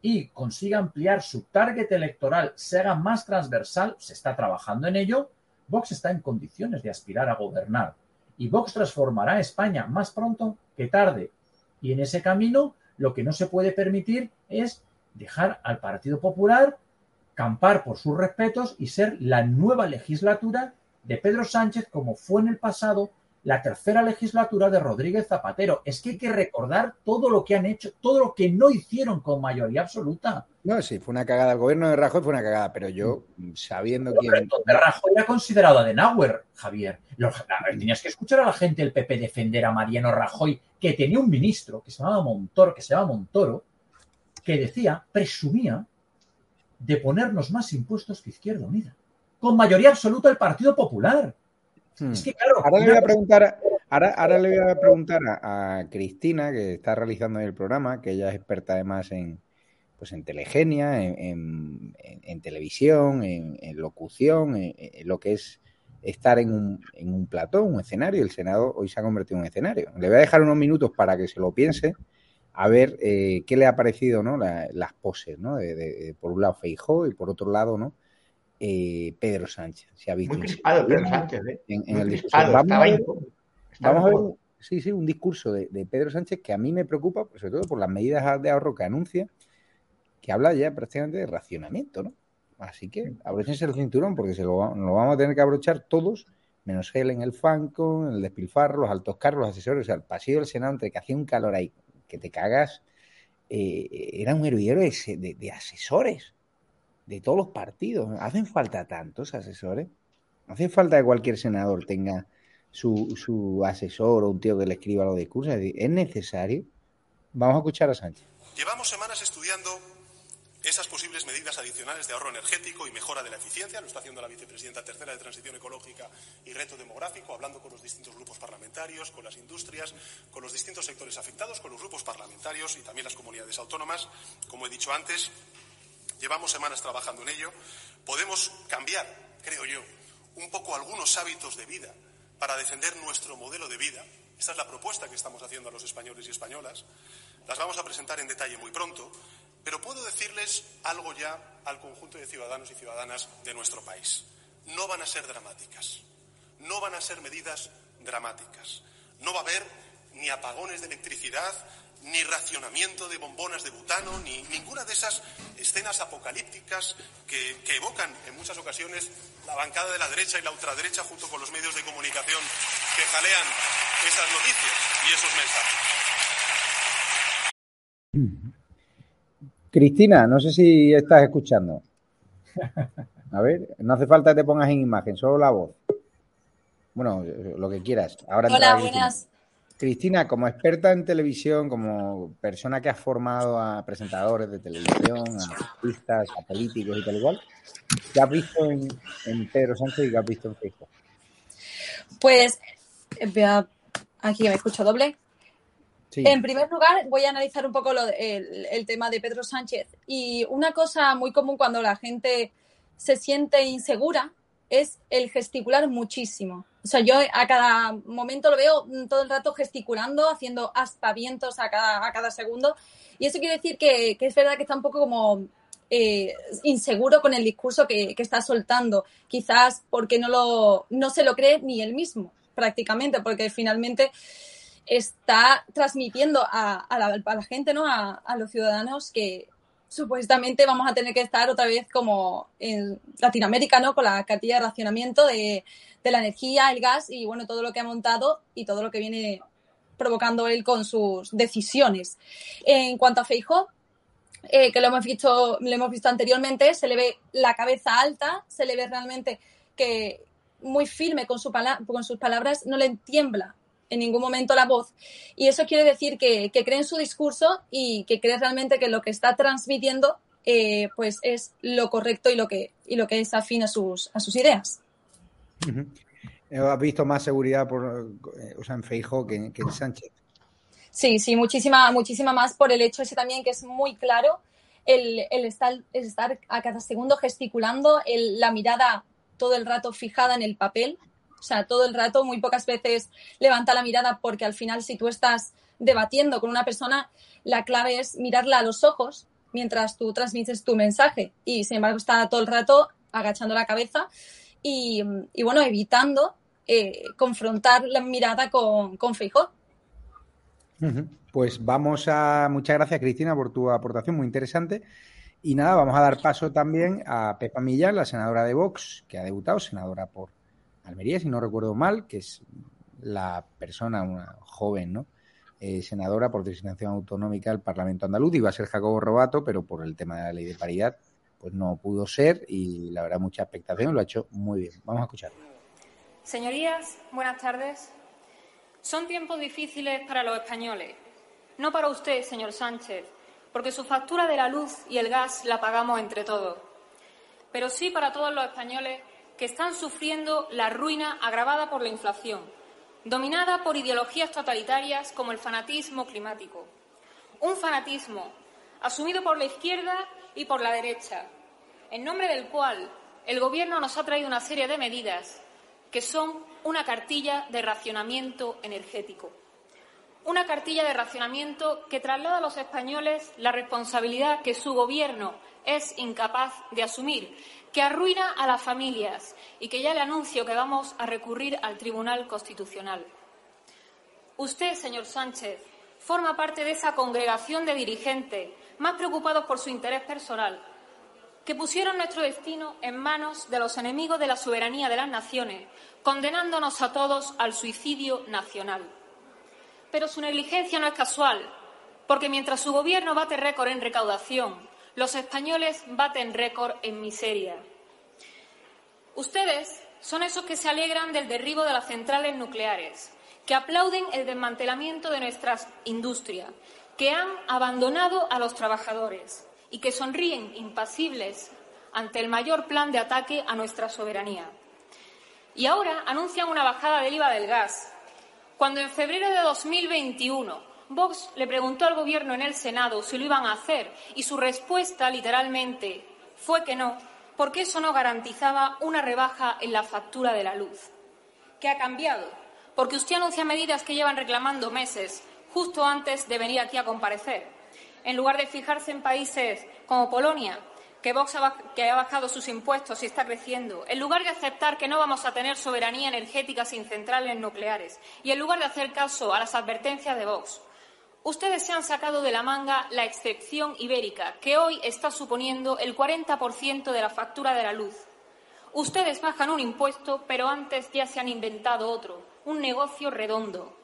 [SPEAKER 8] y consiga ampliar su target electoral, se haga más transversal, se está trabajando en ello, Vox está en condiciones de aspirar a gobernar. Y Vox transformará a España más pronto que tarde. Y en ese camino lo que no se puede permitir es dejar al Partido Popular campar por sus respetos y ser la nueva legislatura de Pedro Sánchez como fue en el pasado la tercera legislatura de Rodríguez Zapatero. Es que hay que recordar todo lo que han hecho, todo lo que no hicieron con mayoría absoluta.
[SPEAKER 1] No, sí, fue una cagada. El gobierno de Rajoy fue una cagada, pero yo, sabiendo quién.
[SPEAKER 8] De Rajoy era considerado Adenauer, Javier. tenías que escuchar a la gente del PP defender a Mariano Rajoy, que tenía un ministro que se llamaba Montoro, que se llama Montoro, que decía, presumía de ponernos más impuestos que Izquierda Unida. Con mayoría absoluta el Partido Popular.
[SPEAKER 1] Hmm. ahora le voy a preguntar, ahora, le voy a, preguntar a, Cristina, que está realizando el programa, que ella es experta además en, pues en telegenia, en, televisión, en, locución, en, lo que es estar en un, en un plató, un escenario. El Senado hoy se ha convertido en un escenario. Le voy a dejar unos minutos para que se lo piense, a ver eh, qué le ha parecido ¿no? las poses, ¿no? De, por un lado Feijó y por otro lado, ¿no? Eh, Pedro Sánchez. Se ha visto
[SPEAKER 7] Muy crispado Pedro Sánchez, ¿eh?
[SPEAKER 1] En, el discurso. Vamos, a ver, vamos a ver, sí, sí, un discurso de, Pedro Sánchez que a mí me preocupa, pues, sobre todo por las medidas de ahorro que anuncia, que habla ya prácticamente de racionamiento, ¿no? Así que abróchense el cinturón porque se lo, vamos a tener que abrochar todos, menos él en el Fanco, en el despilfarro, los altos carros, los asesores, o sea, el pasillo del Senado, entre que hacía un calor ahí, que te cagas, eh, era un hervidero de asesores de todos los partidos. ¿Hacen falta tantos asesores? ¿Hace falta que cualquier senador tenga su, su asesor o un tío que le escriba lo de curso? ¿Es necesario? Vamos a escuchar a Sánchez.
[SPEAKER 10] Llevamos semanas estudiando esas posibles medidas adicionales de ahorro energético y mejora de la eficiencia. Lo está haciendo la vicepresidenta tercera de Transición Ecológica y Reto Demográfico, hablando con los distintos grupos parlamentarios, con las industrias, con los distintos sectores afectados, con los grupos parlamentarios y también las comunidades autónomas. Como he dicho antes, llevamos semanas trabajando en ello, podemos cambiar, creo yo, un poco algunos hábitos de vida para defender nuestro modelo de vida. Esta es la propuesta que estamos haciendo a los españoles y españolas. Las vamos a presentar en detalle muy pronto, pero puedo decirles algo ya al conjunto de ciudadanos y ciudadanas de nuestro país. No van a ser dramáticas, no van a ser medidas dramáticas. No va a haber ni apagones de electricidad, ni racionamiento de bombonas de butano, ni ninguna de esas escenas apocalípticas que, evocan en muchas ocasiones la bancada de la derecha y la ultraderecha junto con los medios de comunicación que jalean esas noticias y esos
[SPEAKER 1] mensajes. Cristina, no sé si estás escuchando. A ver, no hace falta que te pongas en imagen, solo la voz. Bueno, lo que quieras. Ahora
[SPEAKER 4] Hola, buenas.
[SPEAKER 1] Cristina, como experta en televisión, como persona que ha formado a presentadores de televisión, a artistas, a políticos y tal igual, ¿qué has visto en, Pedro Sánchez y qué has visto en Facebook?
[SPEAKER 4] Pues, aquí me escucho doble. En primer lugar, voy a analizar un poco el tema de Pedro Sánchez. Y una cosa muy común cuando la gente se siente insegura es el gesticular muchísimo. O sea, yo a cada momento lo veo todo el rato gesticulando, haciendo aspavientos a cada, a cada segundo. Y eso quiere decir que, es verdad que está un poco como eh, inseguro con el discurso que, está soltando. Quizás porque no, lo, no se lo cree ni él mismo, prácticamente, porque finalmente está transmitiendo a, la, gente, ¿no? a los ciudadanos que supuestamente vamos a tener que estar otra vez como en Latinoamérica, ¿no? Con la cartilla de racionamiento de, la energía, el gas y bueno, todo lo que ha montado y todo lo que viene provocando él con sus decisiones. En cuanto a Feijo, eh, que lo hemos visto, lo hemos visto anteriormente, se le ve la cabeza alta, se le ve realmente que muy firme con, su con sus palabras, no le tiembla en ningún momento la voz. Y eso quiere decir que, cree en su discurso y que cree realmente que lo que está transmitiendo eh, pues es lo correcto y lo que, y lo que es afín a sus, a sus ideas.
[SPEAKER 1] ¿Has visto más seguridad por, eh, o sea, en Feijo que, en Sánchez?
[SPEAKER 4] Sí, sí, muchísima, muchísima más por el hecho ese también que es muy claro el, estar, estar, a cada segundo gesticulando, la mirada todo el rato fijada en el papel, o sea, todo el rato, muy pocas veces levanta la mirada porque al final si tú estás debatiendo con una persona, la clave es mirarla a los ojos mientras tú transmites tu mensaje y sin embargo está todo el rato agachando la cabeza y, bueno, evitando eh, confrontar la mirada con, con
[SPEAKER 1] Pues vamos a. Muchas gracias, Cristina, por tu aportación, muy interesante. Y nada, vamos a dar paso también a Pepa Millán, la senadora de Vox, que ha debutado, senadora por Almería, si no recuerdo mal, que es la persona, una joven, ¿no? Eh, senadora por designación autonómica del Parlamento andaluz. Iba a ser Jacobo Robato, pero por el tema de la ley de paridad, pues no pudo ser y la verdad mucha expectación, lo ha hecho muy bien. Vamos a escucharlo.
[SPEAKER 11] Señorías, buenas tardes. Son tiempos difíciles para los españoles. No para usted, señor Sánchez, porque su factura de la luz y el gas la pagamos entre todos. Pero sí para todos los españoles que están sufriendo la ruina agravada por la inflación, dominada por ideologías totalitarias como el fanatismo climático. Un fanatismo asumido por la izquierda y por la derecha, en nombre del cual el Gobierno nos ha traído una serie de medidas que son una cartilla de racionamiento energético. Una cartilla de racionamiento que traslada a los españoles la responsabilidad que su Gobierno es incapaz de asumir que arruina a las familias y que ya le anuncio que vamos a recurrir al Tribunal Constitucional. Usted, señor Sánchez, forma parte de esa congregación de dirigentes más preocupados por su interés personal, que pusieron nuestro destino en manos de los enemigos de la soberanía de las naciones, condenándonos a todos al suicidio nacional. Pero su negligencia no es casual, porque mientras su gobierno bate récord en recaudación, los españoles baten récord en miseria. Ustedes son esos que se alegran del derribo de las centrales nucleares, que aplauden el desmantelamiento de nuestras industrias, que han abandonado a los trabajadores y que sonríen impasibles ante el mayor plan de ataque a nuestra soberanía. Y ahora anuncian una bajada del IVA del gas, cuando en febrero de 2021 Vox le preguntó al Gobierno en el Senado si lo iban a hacer y su respuesta, literalmente, fue que no, porque eso no garantizaba una rebaja en la factura de la luz. ¿Qué ha cambiado? Porque usted anuncia medidas que llevan reclamando meses, justo antes de venir aquí a comparecer. En lugar de fijarse en países como Polonia, que ha, que ha bajado sus impuestos y está creciendo, en lugar de aceptar que no vamos a tener soberanía energética sin centrales nucleares y en lugar de hacer caso a las advertencias de Vox, Ustedes se han sacado de la manga la excepción ibérica, que hoy está suponiendo el 40% de la factura de la luz. Ustedes bajan un impuesto, pero antes ya se han inventado otro, un negocio redondo.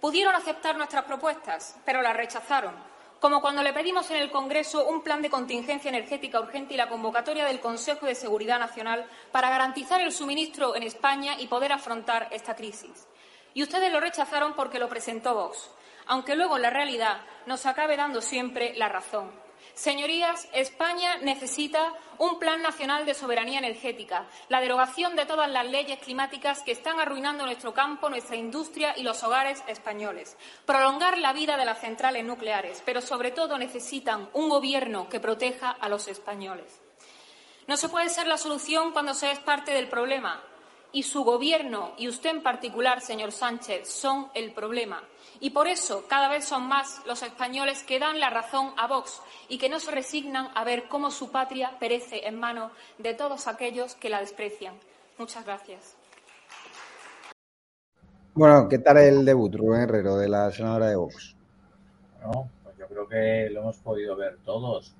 [SPEAKER 11] Pudieron aceptar nuestras propuestas, pero las rechazaron, como cuando le pedimos en el Congreso un plan de contingencia energética urgente y la convocatoria del Consejo de Seguridad Nacional para garantizar el suministro en España y poder afrontar esta crisis. Y ustedes lo rechazaron porque lo presentó Vox aunque luego la realidad nos acabe dando siempre la razón. Señorías, España necesita un plan nacional de soberanía energética, la derogación de todas las leyes climáticas que están arruinando nuestro campo, nuestra industria y los hogares españoles, prolongar la vida de las centrales nucleares, pero sobre todo necesitan un gobierno que proteja a los españoles. No se puede ser la solución cuando se es parte del problema, y su gobierno, y usted en particular, señor Sánchez, son el problema. Y por eso cada vez son más los españoles que dan la razón a Vox y que no se resignan a ver cómo su patria perece en manos de todos aquellos que la desprecian. Muchas gracias.
[SPEAKER 1] Bueno, ¿qué tal el debut, Rubén Herrero, de la senadora de Vox?
[SPEAKER 8] Bueno, pues yo creo que lo hemos podido ver todos.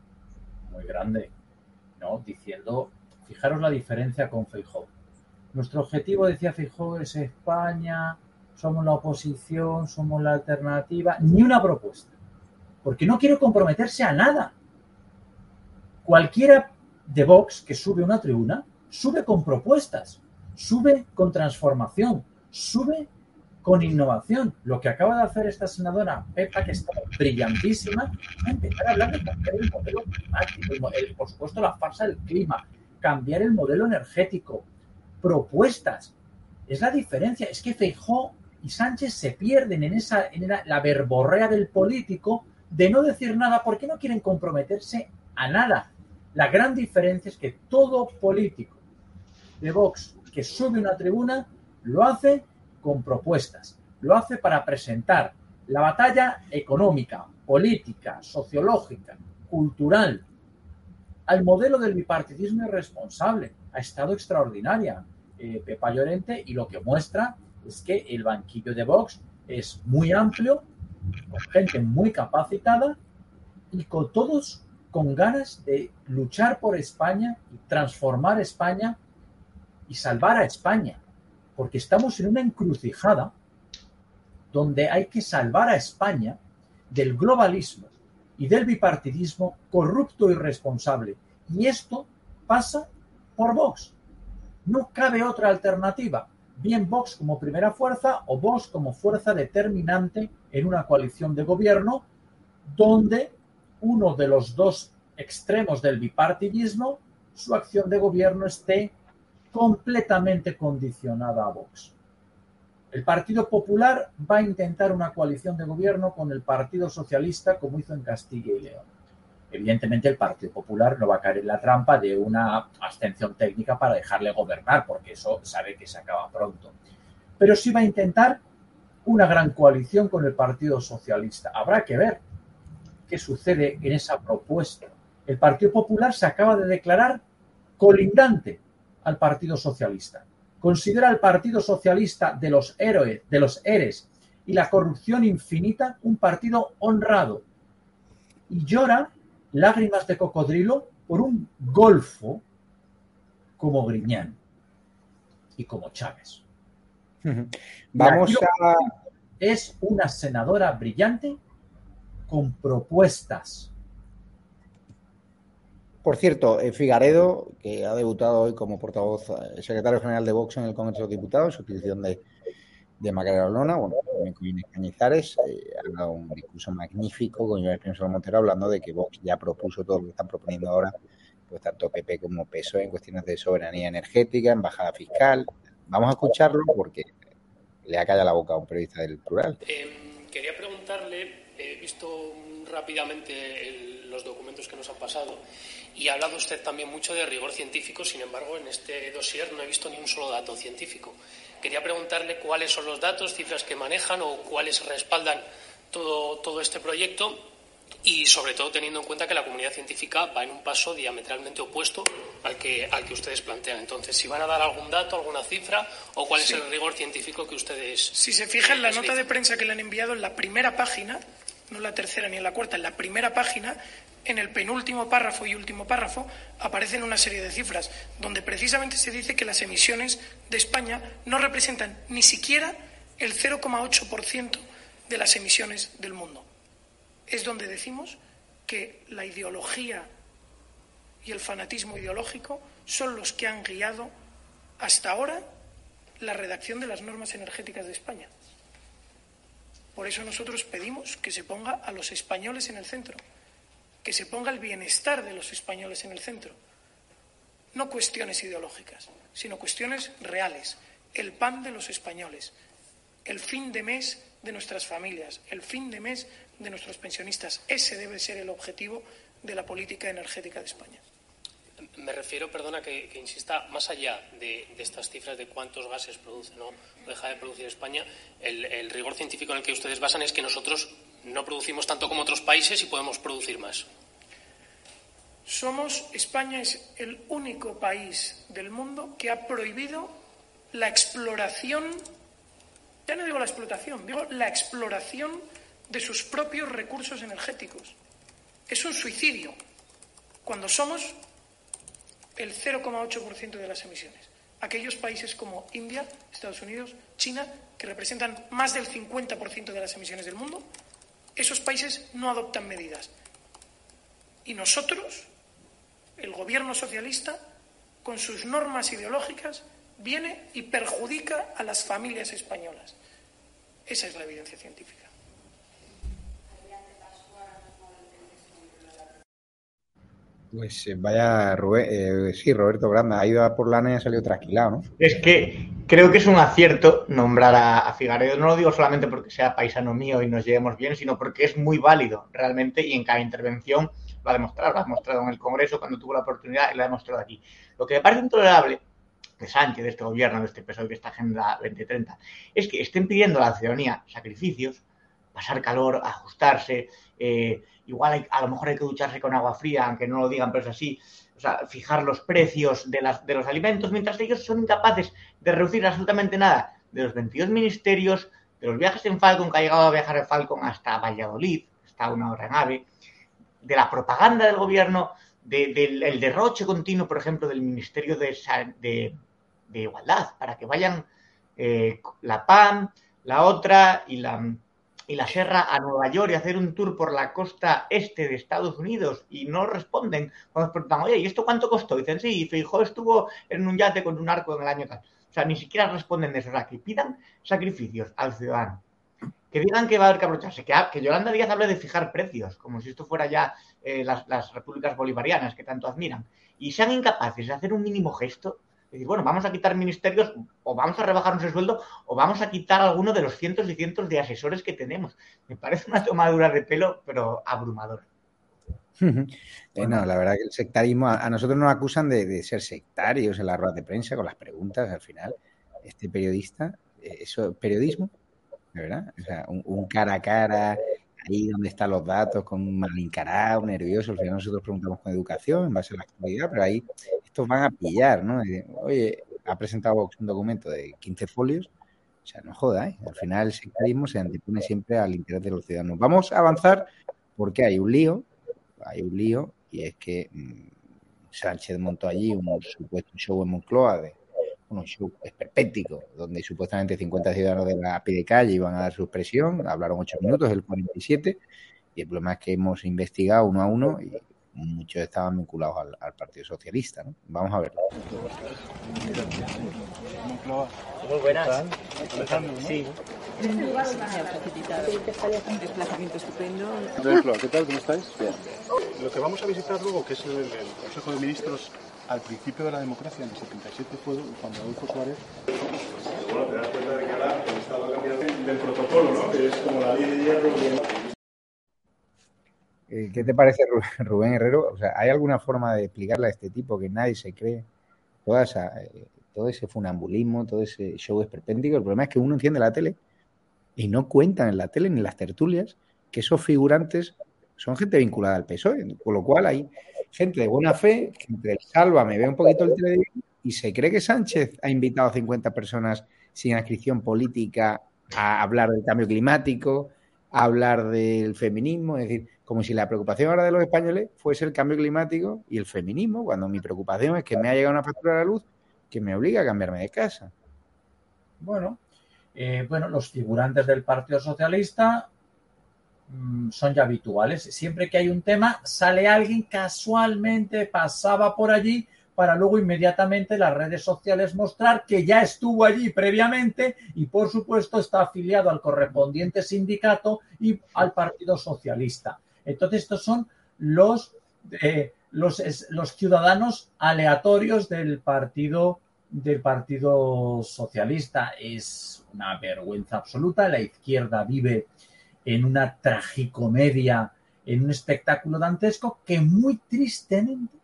[SPEAKER 8] Muy grande, ¿no? Diciendo, fijaros la diferencia con Feijóo. Nuestro objetivo, decía Feijóo, es España, somos la oposición, somos la alternativa, ni una propuesta. Porque no quiero comprometerse a nada. Cualquiera de Vox que sube una tribuna, sube con propuestas, sube con transformación, sube con innovación. Lo que acaba de hacer esta senadora Pepa, que está brillantísima, a empezar a hablar de cambiar el modelo climático, por supuesto la farsa del clima, cambiar el modelo energético, propuestas. Es la diferencia. Es que Feijó y Sánchez se pierden en esa en la, verborrea del político de no decir nada porque no quieren comprometerse a nada. La gran diferencia es que todo político de Vox que sube una tribuna lo hace con propuestas, lo hace para presentar la batalla económica, política, sociológica, cultural, al modelo del bipartidismo irresponsable. Ha estado extraordinaria eh, Pepa Llorente y lo que muestra es que el banquillo de Vox es muy amplio, con gente muy capacitada y con todos con ganas de luchar por España y transformar España y salvar a España, porque estamos en una encrucijada donde hay que salvar a España del globalismo y del bipartidismo corrupto y responsable. Y esto pasa por Vox. No cabe otra alternativa. Bien Vox como primera fuerza o Vox como fuerza determinante en una coalición de gobierno donde uno de los dos extremos del bipartidismo, su acción de gobierno esté completamente condicionada a Vox. El Partido Popular va a intentar una coalición de gobierno con el Partido Socialista como hizo en Castilla y León. Evidentemente el Partido Popular no va a caer en la trampa de una abstención técnica para dejarle gobernar, porque eso sabe que se acaba pronto. Pero sí va a intentar una gran coalición con el Partido Socialista. Habrá que ver qué sucede en esa propuesta. El Partido Popular se acaba de declarar colindante al Partido Socialista considera al Partido Socialista de los héroes, de los eres y la corrupción infinita un partido honrado y llora lágrimas de cocodrilo por un golfo como Griñán y como Chávez.
[SPEAKER 1] Vamos a...
[SPEAKER 8] Es una senadora brillante con propuestas
[SPEAKER 1] por cierto, eh, Figaredo, que ha debutado hoy como portavoz, eh, secretario general de Vox en el Congreso de Diputados, sustitución de, de Macarena Olona, bueno, también con Inés Cañizares, eh, ha dado un discurso magnífico con Iván Espinosa Montero hablando de que Vox ya propuso todo lo que están proponiendo ahora, pues tanto PP como PSOE en cuestiones de soberanía energética, embajada fiscal. Vamos a escucharlo porque le ha callado la boca a un periodista del plural.
[SPEAKER 12] quería preguntarle, he visto rápidamente los documentos que nos han pasado y ha hablado usted también mucho de rigor científico, sin embargo, en este dossier no he visto ni un solo dato científico. Quería preguntarle cuáles son los datos, cifras que manejan o cuáles respaldan todo, todo este proyecto y, sobre todo, teniendo en cuenta que la comunidad científica va en un paso diametralmente opuesto al que, al que ustedes plantean. Entonces, si van a dar algún dato, alguna cifra o cuál es el rigor científico que ustedes.
[SPEAKER 13] Si se fija en la nota de prensa que le han enviado en la primera página, no en la tercera ni en la cuarta, en la primera página, en el penúltimo párrafo y último párrafo aparecen una serie de cifras donde precisamente se dice que las emisiones de España no representan ni siquiera el 0,8% de las emisiones del mundo. Es donde decimos que la ideología y el fanatismo ideológico son los que han guiado hasta ahora la redacción de las normas energéticas de España. Por eso nosotros pedimos que se ponga a los españoles en el centro que se ponga el bienestar de los españoles en el centro. No cuestiones ideológicas, sino cuestiones reales. El pan de los españoles, el fin de mes de nuestras familias, el fin de mes de nuestros pensionistas. Ese debe ser el objetivo de la política energética de España.
[SPEAKER 12] Me refiero, perdona que, insista, más allá de, estas cifras de cuántos gases produce o deja de producir España, el rigor científico en el que ustedes basan es que nosotros no producimos tanto como otros países y podemos producir más.
[SPEAKER 13] Somos, España es el único país del mundo que ha prohibido la exploración, ya no digo la explotación, digo la exploración de sus propios recursos energéticos. Es un suicidio cuando somos el 0,8% de las emisiones. Aquellos países como India, Estados Unidos, China, que representan más del 50% de las emisiones del mundo, esos países no adoptan medidas. Y nosotros, el gobierno socialista, con sus normas ideológicas, viene y perjudica a las familias españolas. Esa es la evidencia científica.
[SPEAKER 1] Pues eh, vaya, Rubén, eh, sí, Roberto Granda ha ido a por lana y ha salido trasquilado, ¿no?
[SPEAKER 7] Es que creo que es un acierto nombrar a, a, Figaredo. No lo digo solamente porque sea paisano mío y nos llevemos bien, sino porque es muy válido realmente y en cada intervención lo ha demostrado. Lo ha demostrado en el Congreso cuando tuvo la oportunidad y lo ha demostrado aquí. Lo que me parece intolerable de Sánchez, de este gobierno, de este PSOE, de esta Agenda 2030, es que estén pidiendo a la ciudadanía sacrificios, pasar calor, ajustarse, eh, igual hay, a lo mejor hay que ducharse con agua fría, aunque no lo digan, pero es así, o sea, fijar los precios de, las, de los alimentos, mientras ellos son incapaces de reducir absolutamente nada de los 22 ministerios, de los viajes en Falcon, que ha llegado a viajar en Falcon hasta Valladolid, está una hora en AVE, de la propaganda del gobierno, del de, derroche continuo, por ejemplo, del Ministerio de, de, de Igualdad, para que vayan eh, la PAM, la otra y la, y la Serra a Nueva York y hacer un tour por la costa este de Estados Unidos y no responden cuando preguntan, oye, ¿y esto cuánto costó? dicen, sí, Feijóo estuvo en un yate con un arco en el año tal. O sea, ni siquiera responden de eso. O sea, que pidan sacrificios al ciudadano. Que digan que va a haber que abrocharse. Que, que Yolanda Díaz hable de fijar precios, como si esto fuera ya eh, las, las repúblicas bolivarianas que tanto admiran. Y sean incapaces de hacer un mínimo gesto decir, bueno, vamos a quitar ministerios o vamos a rebajarnos el sueldo o vamos a quitar alguno de los cientos y cientos de asesores que tenemos. Me parece una tomadura de pelo, pero abrumadora.
[SPEAKER 1] Eh, no, la verdad que el sectarismo, a, nosotros nos acusan de, de, ser sectarios en la rueda de prensa con las preguntas al final. Este periodista, eh, eso periodismo, ¿verdad? O sea, un cara a cara, ahí donde están los datos, con un mal encarado, nervioso. Al final nosotros preguntamos con educación en base a la actualidad, pero ahí estos van a pillar, ¿no? Oye, ha presentado un documento de 15 folios, o sea, no joda, ¿eh? Al final el sectarismo se antepone siempre al interés de los ciudadanos. Vamos a avanzar porque hay un lío, hay un lío, y es que mmm, Sánchez montó allí un supuesto show en Moncloa de un show esperpéntico, donde supuestamente 50 ciudadanos de la pie de calle iban a dar su expresión, hablaron 8 minutos, el 47, y el problema es que hemos investigado uno a uno y muchos estaban vinculados al, al Partido Socialista. ¿no? Vamos a verlo.
[SPEAKER 14] Muy buenas.
[SPEAKER 15] Sí. Desplazamiento estupendo.
[SPEAKER 10] ¿Qué tal? ¿Cómo estáis? Bien. Lo que vamos a visitar luego, que es el, el Consejo de Ministros al principio de la democracia, en el 77 fue cuando Adolfo Suárez. Bueno, te das cuenta de que ahora está la cambiación del protocolo, ¿no? Que es como la ley de hierro.
[SPEAKER 1] Eh, ¿Qué te parece, Rubén Herrero? O sea, ¿hay alguna forma de explicarle a este tipo que nadie se cree toda esa, eh, todo ese funambulismo, todo ese show esperpéntico? El problema es que uno enciende la tele y no cuentan en la tele ni en las tertulias que esos figurantes son gente vinculada al PSOE, con lo cual hay gente de buena fe, gente del Salva me ve un poquito el telediario y se cree que Sánchez ha invitado a 50 personas sin inscripción política a hablar del cambio climático, a hablar del feminismo, es decir, como si la preocupación ahora de los españoles fuese el cambio climático y el feminismo, cuando mi preocupación es que me ha llegado una factura de la luz que me obliga a cambiarme de casa.
[SPEAKER 8] Bueno, eh, bueno, los figurantes del Partido Socialista son ya habituales. Siempre que hay un tema, sale alguien casualmente, pasaba por allí para luego inmediatamente las redes sociales mostrar que ya estuvo allí previamente y por supuesto está afiliado al correspondiente sindicato y al Partido Socialista. Entonces estos son los, eh, los ciudadanos aleatorios del Partido del Partido Socialista. Es una vergüenza absoluta. La izquierda vive en una tragicomedia, en un espectáculo dantesco que muy tristemente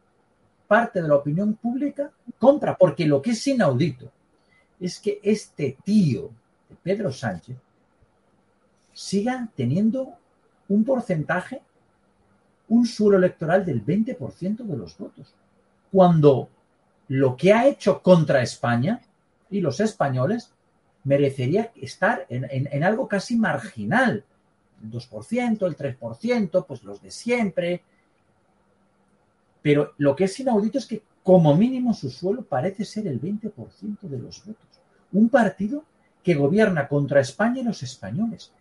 [SPEAKER 8] parte de la opinión pública compra, porque lo que es inaudito es que este tío de Pedro Sánchez siga teniendo un porcentaje, un suelo electoral del 20% de los votos, cuando lo que ha hecho contra España y los españoles merecería estar en, en, algo casi marginal, 2%, el 3%, pues los de siempre. Pero lo que es inaudito es que como mínimo su suelo parece ser el 20% de los votos. Un partido que gobierna contra España y los españoles,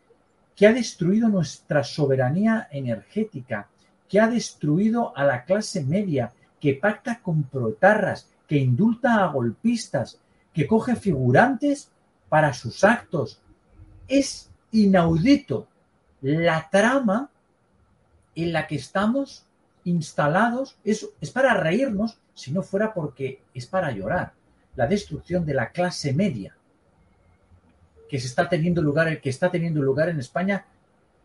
[SPEAKER 8] que ha destruido nuestra soberanía energética, que ha destruido a la clase media, que pacta con proetarras, que indulta a golpistas, que coge figurantes para sus actos. Es inaudito la trama en la que estamos instalados, es, es para reírnos, si no fuera porque es para llorar. La destrucción de la clase media que se está teniendo lugar, que está teniendo lugar en España,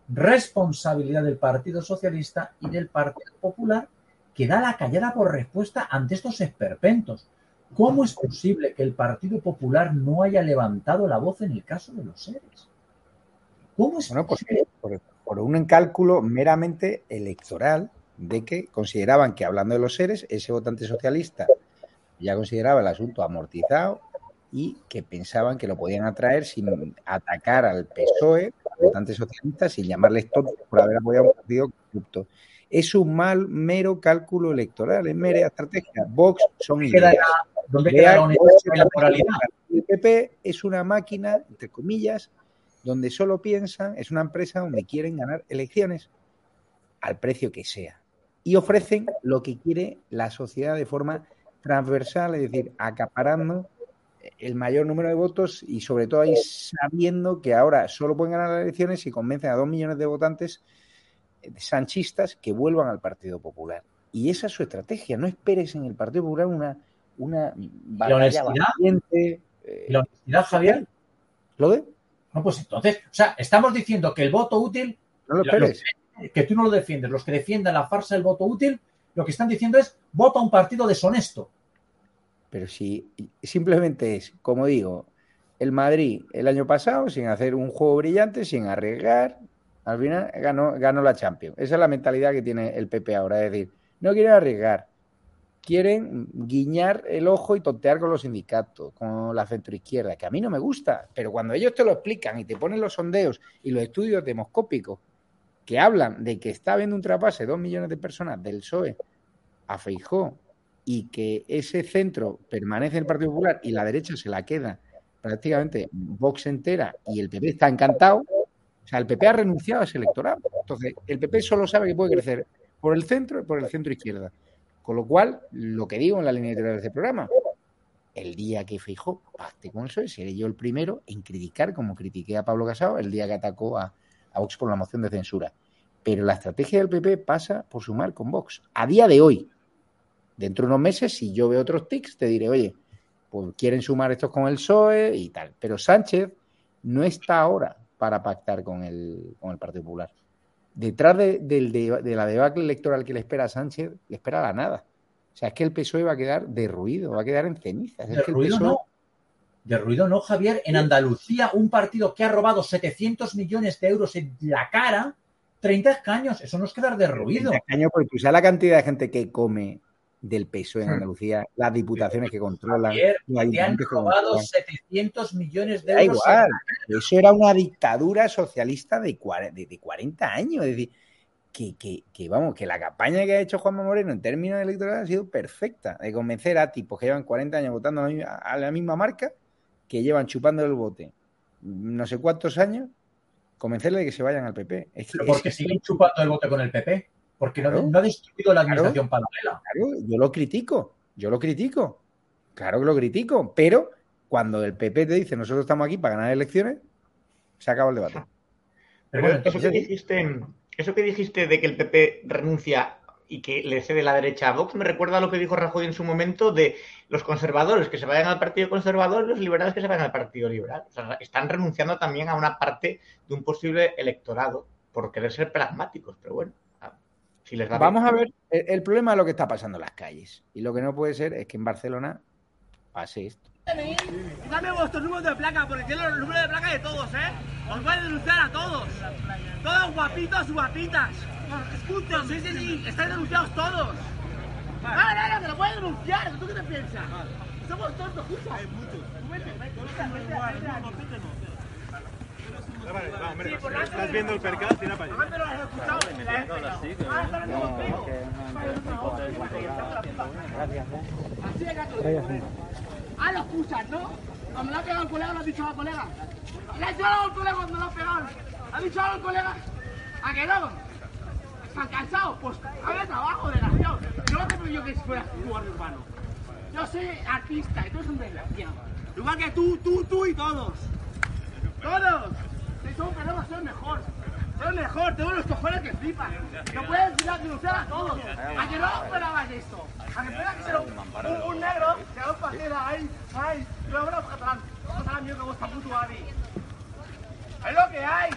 [SPEAKER 8] responsabilidad del Partido Socialista y del Partido Popular, que da la callada por respuesta ante estos esperpentos. ¿Cómo es posible que el Partido Popular no haya levantado la voz en el caso de los seres? ¿Cómo es
[SPEAKER 1] bueno, pues, por, por un cálculo meramente electoral de que consideraban que hablando de los seres, ese votante socialista ya consideraba el asunto amortizado y que pensaban que lo podían atraer sin atacar al PSOE, al votante socialista, sin llamarles tontos por haber apoyado un partido corrupto. Es un mal, mero cálculo electoral, es mera estrategia. Vox son ideas.
[SPEAKER 8] dónde queda la moralidad?
[SPEAKER 1] El PP es una máquina, entre comillas, donde solo piensan, es una empresa donde quieren ganar elecciones al precio que sea. Y ofrecen lo que quiere la sociedad de forma transversal, es decir, acaparando el mayor número de votos y sobre todo ahí sabiendo que ahora solo pueden ganar las elecciones si convencen a dos millones de votantes eh, sanchistas que vuelvan al Partido Popular. Y esa es su estrategia. No esperes en el Partido Popular una, una batalla
[SPEAKER 8] honestidad?
[SPEAKER 1] valiente, eh,
[SPEAKER 8] ¿Y la honestidad, Javier?
[SPEAKER 1] ¿Lo de?
[SPEAKER 8] No, pues entonces, o sea, estamos diciendo que el voto útil,
[SPEAKER 1] No lo esperes.
[SPEAKER 8] que, que tú no lo defiendes, los que defiendan la farsa del voto útil, lo que están diciendo es vota a un partido deshonesto.
[SPEAKER 1] Pero si simplemente es, como digo, el Madrid el año pasado, sin hacer un juego brillante, sin arriesgar, al final ganó, ganó la Champions. Esa es la mentalidad que tiene el PP ahora, es decir, no quieren arriesgar, quieren guiñar el ojo y tontear con los sindicatos, con la centroizquierda, que a mí no me gusta, pero cuando ellos te lo explican y te ponen los sondeos y los estudios demoscópicos que hablan de que está habiendo un trapase de dos millones de personas del PSOE a Feijó y que ese centro permanece en el Partido Popular y la derecha se la queda prácticamente Vox entera y el PP está encantado, o sea, el PP ha renunciado a ese electorado. Entonces, el PP solo sabe que puede crecer por el centro y por el centro izquierda. Con lo cual, lo que digo en la línea editorial de este programa, el día que Feijó pacte con el PSOE, seré yo el primero en criticar, como critiqué a Pablo Casado, el día que atacó a, a Vox por la moción de censura. Pero la estrategia del PP pasa por sumar con Vox. A día de hoy, dentro de unos meses, si yo veo otros tics, te diré, oye, pues quieren sumar estos con el PSOE y tal. Pero Sánchez no está ahora para pactar con el, con el Partido Popular. Detrás de, de- de la debacle electoral que le espera a Sánchez, le espera la nada. O sea, es que el PSOE va a quedar derruido, va a quedar en cenizas. Es que el PSOE
[SPEAKER 8] no. De ruido no, Javier. En Andalucía, un partido que ha robado 700 millones de euros en la cara, 30 escaños. Eso no es quedar de ruido.
[SPEAKER 1] Caño, porque tú sabes la cantidad de gente que come del PSOE en
[SPEAKER 8] Hmm.
[SPEAKER 1] Andalucía, las diputaciones que controlan, los
[SPEAKER 8] te han robado
[SPEAKER 1] controlan.
[SPEAKER 8] 700 millones de euros.
[SPEAKER 1] igual, eso era una dictadura socialista de, cuare- de, de 40 años. Es decir, que, que, que, vamos, que la campaña que ha hecho Juanma Moreno en términos electorales ha sido perfecta, de convencer a tipos que llevan 40 años votando a la misma, marca, que llevan chupando el bote no sé cuántos años, convencerle de que se vayan al PP. Es que,
[SPEAKER 8] Pero porque
[SPEAKER 1] que-
[SPEAKER 8] siguen chupando el voto con el PP. Porque no,
[SPEAKER 1] Claro.
[SPEAKER 8] no ha destruido la
[SPEAKER 1] Claro.
[SPEAKER 8] administración paralela.
[SPEAKER 1] Claro, yo lo critico, yo lo critico, claro que lo critico, pero cuando el PP te dice nosotros estamos aquí para ganar elecciones, se acaba el debate.
[SPEAKER 7] Pero
[SPEAKER 8] bueno,
[SPEAKER 7] eso, que dijiste, eso que dijiste de que el PP renuncia y que le cede la derecha a Vox me recuerda a lo que dijo Rajoy en su momento de los conservadores que se vayan al Partido Conservador y los liberales que se vayan al Partido Liberal. O sea, están renunciando también a una parte de un posible electorado por querer ser pragmáticos, pero bueno, si les da
[SPEAKER 1] Vamos
[SPEAKER 7] bien.
[SPEAKER 1] a ver, el, el problema es lo que está pasando en las calles. Y lo que no puede ser es que en Barcelona pase esto.
[SPEAKER 16] Dame vuestro número de placa, porque quiero el número de placa de todos, ¿eh? Os voy a denunciar a todos. Todos guapitos, guapitas. Escuchen, sí, sí, sí, estáis denunciados todos. No, no, te lo voy a denunciar. ¿Tú qué te piensas? Somos tontos, escucha. Hay muchos. Vete, vete, vete, vete, Sí, por la-
[SPEAKER 10] Estás viendo el percal, tira para allá.
[SPEAKER 16] Lo. Ah. Ah, lo escuchas, ¿no? Cuando le ha pegado al colega, lo has dicho al colega. Le ha dicho algo al colega cuando lo ha pegado. ¿Ha dicho algo al colega? ¿A que no? ¿Están cansados? Pues haga trabajo, desgraciado. Yo no te yo que fueras guardia urbano. Yo soy artista y tú eres un desgraciado. Igual que tú, tú, tú y todos. ¡Todos! Si son problemas, soy mejor. Soy mejor, tengo los cojones que flipan. No puedes denunciar a todos. A que no esperabas esto. A que esperabas que ser un, un, negro que haga un pajera ahí, ahí. Yo hablo catalán. Catalán mío que gusta puto Adi. Es lo que hay.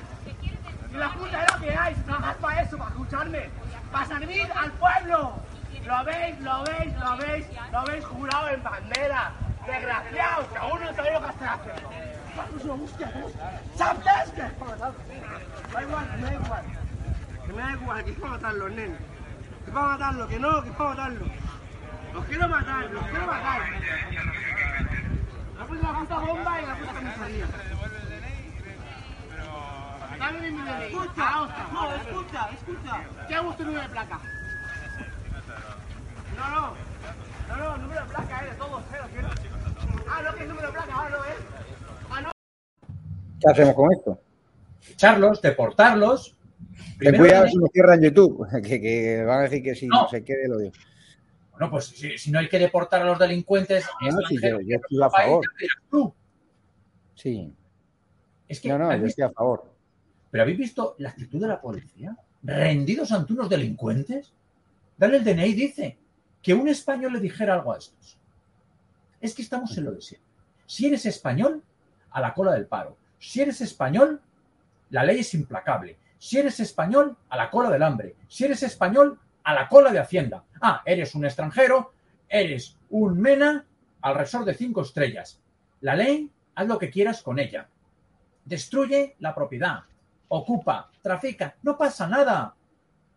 [SPEAKER 16] Y la puta es lo que hay. Si trabajas para eso, para escucharme. Para servir al pueblo. Lo veis, lo veis, lo veis, lo habéis jurado en bandera. Desgraciados, que aún no sabéis lo que estáis haciendo. ¿Sabes qué? Da igual, que me da igual. Que me da igual, que es para matarlo, nen. Que para matarlo, que no, que para matarlo. Los quiero matar, los quiero matar. La puta la puta bomba y la puta comisaría. Dame mi DNI. Escucha, no, escucha, escucha. ¿Qué hago tu número de placa? No, no. No, no, número de placa es de todos, eh, lo quiero. Ah, no, que es número de placa, ahora no es.
[SPEAKER 1] ¿Qué hacemos con esto?
[SPEAKER 8] Echarlos, deportarlos.
[SPEAKER 1] Ten
[SPEAKER 8] Primero
[SPEAKER 1] cuidado si nos cierran YouTube, que, que van a decir que si
[SPEAKER 8] No.
[SPEAKER 1] no se quede lo digo.
[SPEAKER 8] Bueno, pues si, si no hay que deportar a los delincuentes
[SPEAKER 1] No, sí, yo, estoy a favor.
[SPEAKER 8] tú.
[SPEAKER 1] Sí.
[SPEAKER 8] Es que
[SPEAKER 1] No, no,
[SPEAKER 8] ¿habéis
[SPEAKER 1] yo estoy a favor.
[SPEAKER 8] ¿Pero habéis visto la actitud de la policía? ¿Rendidos ante unos delincuentes? Dale el DNI, dice. Que un español le dijera algo a estos. Es que estamos en lo de siempre. Si eres español, a la cola del paro. Si eres español, la ley es implacable. Si eres español, a la cola del hambre. Si eres español, a la cola de Hacienda. Ah, eres un extranjero, eres un mena al resort de cinco estrellas. La ley, haz lo que quieras con ella. Destruye la propiedad, ocupa, trafica, no pasa nada.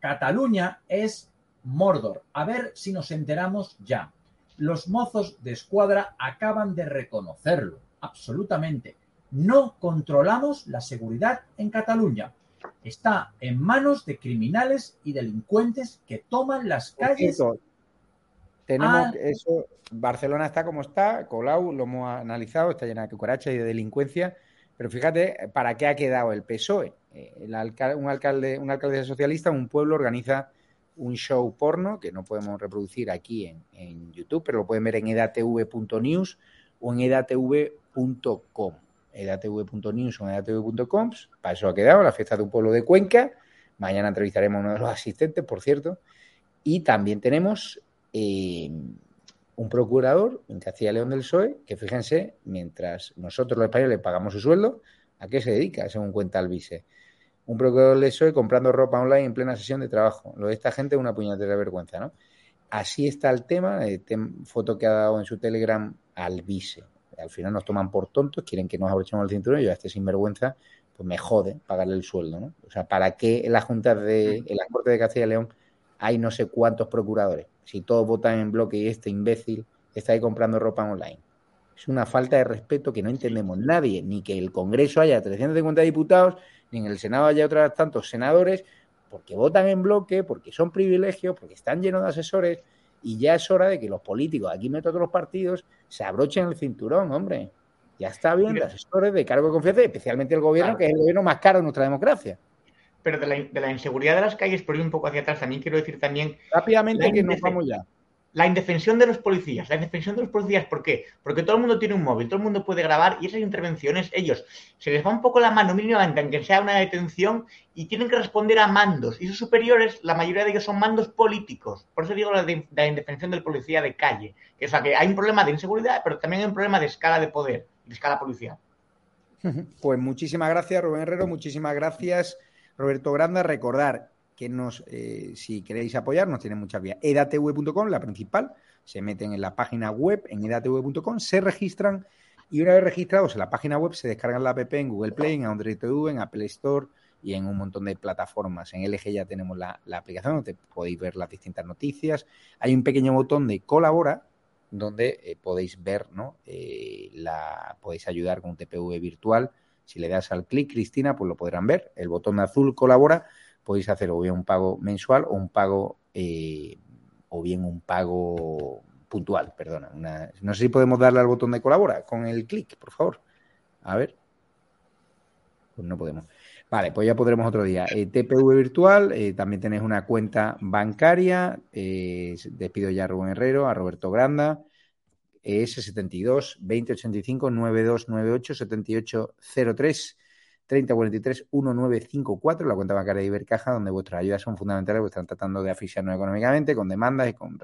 [SPEAKER 8] Cataluña es Mordor. A ver si nos enteramos ya. Los mozos de escuadra acaban de reconocerlo, absolutamente. No controlamos la seguridad en Cataluña. Está en manos de criminales y delincuentes que toman las calles.
[SPEAKER 1] tenemos
[SPEAKER 8] Ah.
[SPEAKER 1] eso. Barcelona está como está, Colau lo hemos analizado, está llena de cucarachas y de delincuencia. Pero fíjate, ¿para qué ha quedado el PSOE? Eh, el alca- un alcalde, una alcaldesa socialista, un pueblo organiza un show porno que no podemos reproducir aquí en, en YouTube, pero lo pueden ver en edatv.news o en edatv.com. edatv.news o en edatv.com. Para eso ha quedado la fiesta de un pueblo de Cuenca. Mañana entrevistaremos a uno de los asistentes, por cierto. Y también tenemos eh, un procurador en Castilla León del PSOE, que fíjense, mientras nosotros los españoles pagamos su sueldo, ¿a qué se dedica? Según cuenta el vice. Un procurador del PSOE comprando ropa online en plena sesión de trabajo. Lo de esta gente es una puñetera vergüenza, ¿no? Así está el tema, tem- foto que ha dado en su Telegram al vice. Al final nos toman por tontos, quieren que nos abrochemos el cinturón y yo a este sinvergüenza, pues me jode pagarle el sueldo, ¿no? O sea, ¿para qué en las juntas de, en las Cortes de Castilla y León hay no sé cuántos procuradores? Si todos votan en bloque y este imbécil está ahí comprando ropa online. Es una falta de respeto que no entendemos nadie, ni que el Congreso haya 350 diputados, ni en el Senado haya otros tantos senadores, porque votan en bloque, porque son privilegios, porque están llenos de asesores, y ya es hora de que los políticos, aquí meto todos los partidos, se abrochen el cinturón, hombre. Ya está bien de asesores de cargo de confianza, especialmente el gobierno,
[SPEAKER 7] Claro.
[SPEAKER 1] que es el gobierno más caro de nuestra democracia.
[SPEAKER 7] Pero de la, de la inseguridad de las calles, por ir un poco hacia atrás, también quiero decir también...
[SPEAKER 1] Rápidamente que nos vamos ya.
[SPEAKER 7] La indefensión de los policías. La indefensión de los policías, ¿por qué? Porque todo el mundo tiene un móvil, todo el mundo puede grabar y esas intervenciones, ellos, se les va un poco la mano mínimamente, aunque sea una detención, y tienen que responder a mandos. Y sus superiores, la mayoría de ellos son mandos políticos. Por eso digo la, de- la indefensión del policía de calle. O sea, que hay un problema de inseguridad, pero también hay un problema de escala de poder, de escala policial.
[SPEAKER 1] Pues muchísimas gracias, Rubén Herrero. Muchísimas gracias, Roberto Granda. Recordar que nos, eh, si queréis apoyarnos, tienen muchas vías. edatv.com, la principal. Se meten en la página web, en edatv.com, se registran y una vez registrados en la página web se descargan la app en Google Play, en Android TV, en Apple Store y en un montón de plataformas. En LG ya tenemos la, aplicación donde podéis ver las distintas noticias. Hay un pequeño botón de colabora donde eh, podéis ver, ¿no? Eh, la, podéis ayudar con un TPV virtual. Si le das al clic, Cristina, pues lo podrán ver. El botón azul colabora. Podéis hacer o bien un pago mensual o un pago eh, o bien un pago puntual, perdona. Una- no sé si podemos darle al botón de colabora con el clic, por favor. A ver. Pues no podemos. Vale, pues ya podremos otro día. Eh, TPV virtual, eh, también tenéis una cuenta bancaria. eh, despido ya a Rubén Herrero, a Roberto Granda. ES72 2085 9298 7803. 3043 1954, la cuenta bancaria de Ibercaja, donde vuestras ayudas son fundamentales, pues están tratando de asfixiarnos económicamente, con demandas y con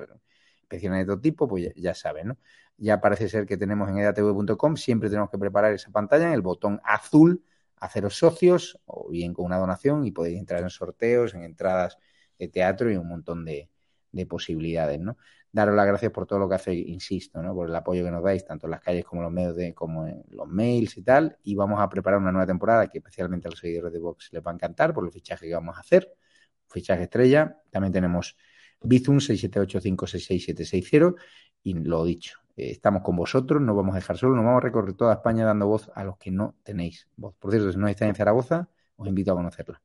[SPEAKER 1] inspecciones de todo tipo, pues ya, ya saben, ¿no? Ya parece ser que tenemos en edatv.com, siempre tenemos que preparar esa pantalla en el botón azul, haceros socios, o bien con una donación, y podéis entrar en sorteos, en entradas de teatro y un montón de, de posibilidades, ¿no? Daros las gracias por todo lo que hacéis, insisto, por el apoyo que nos dais, tanto en las calles como en los medios de, como en los mails y tal. Y vamos a preparar una nueva temporada que especialmente a los seguidores de Vox les va a encantar por los fichajes que vamos a hacer. Fichaje estrella. También tenemos Bizum 678566760 y lo dicho, eh, estamos con vosotros, no vamos a dejar solo, nos vamos a recorrer toda España dando voz a los que no tenéis voz. Por cierto, si no estáis en Zaragoza, os invito a conocerla.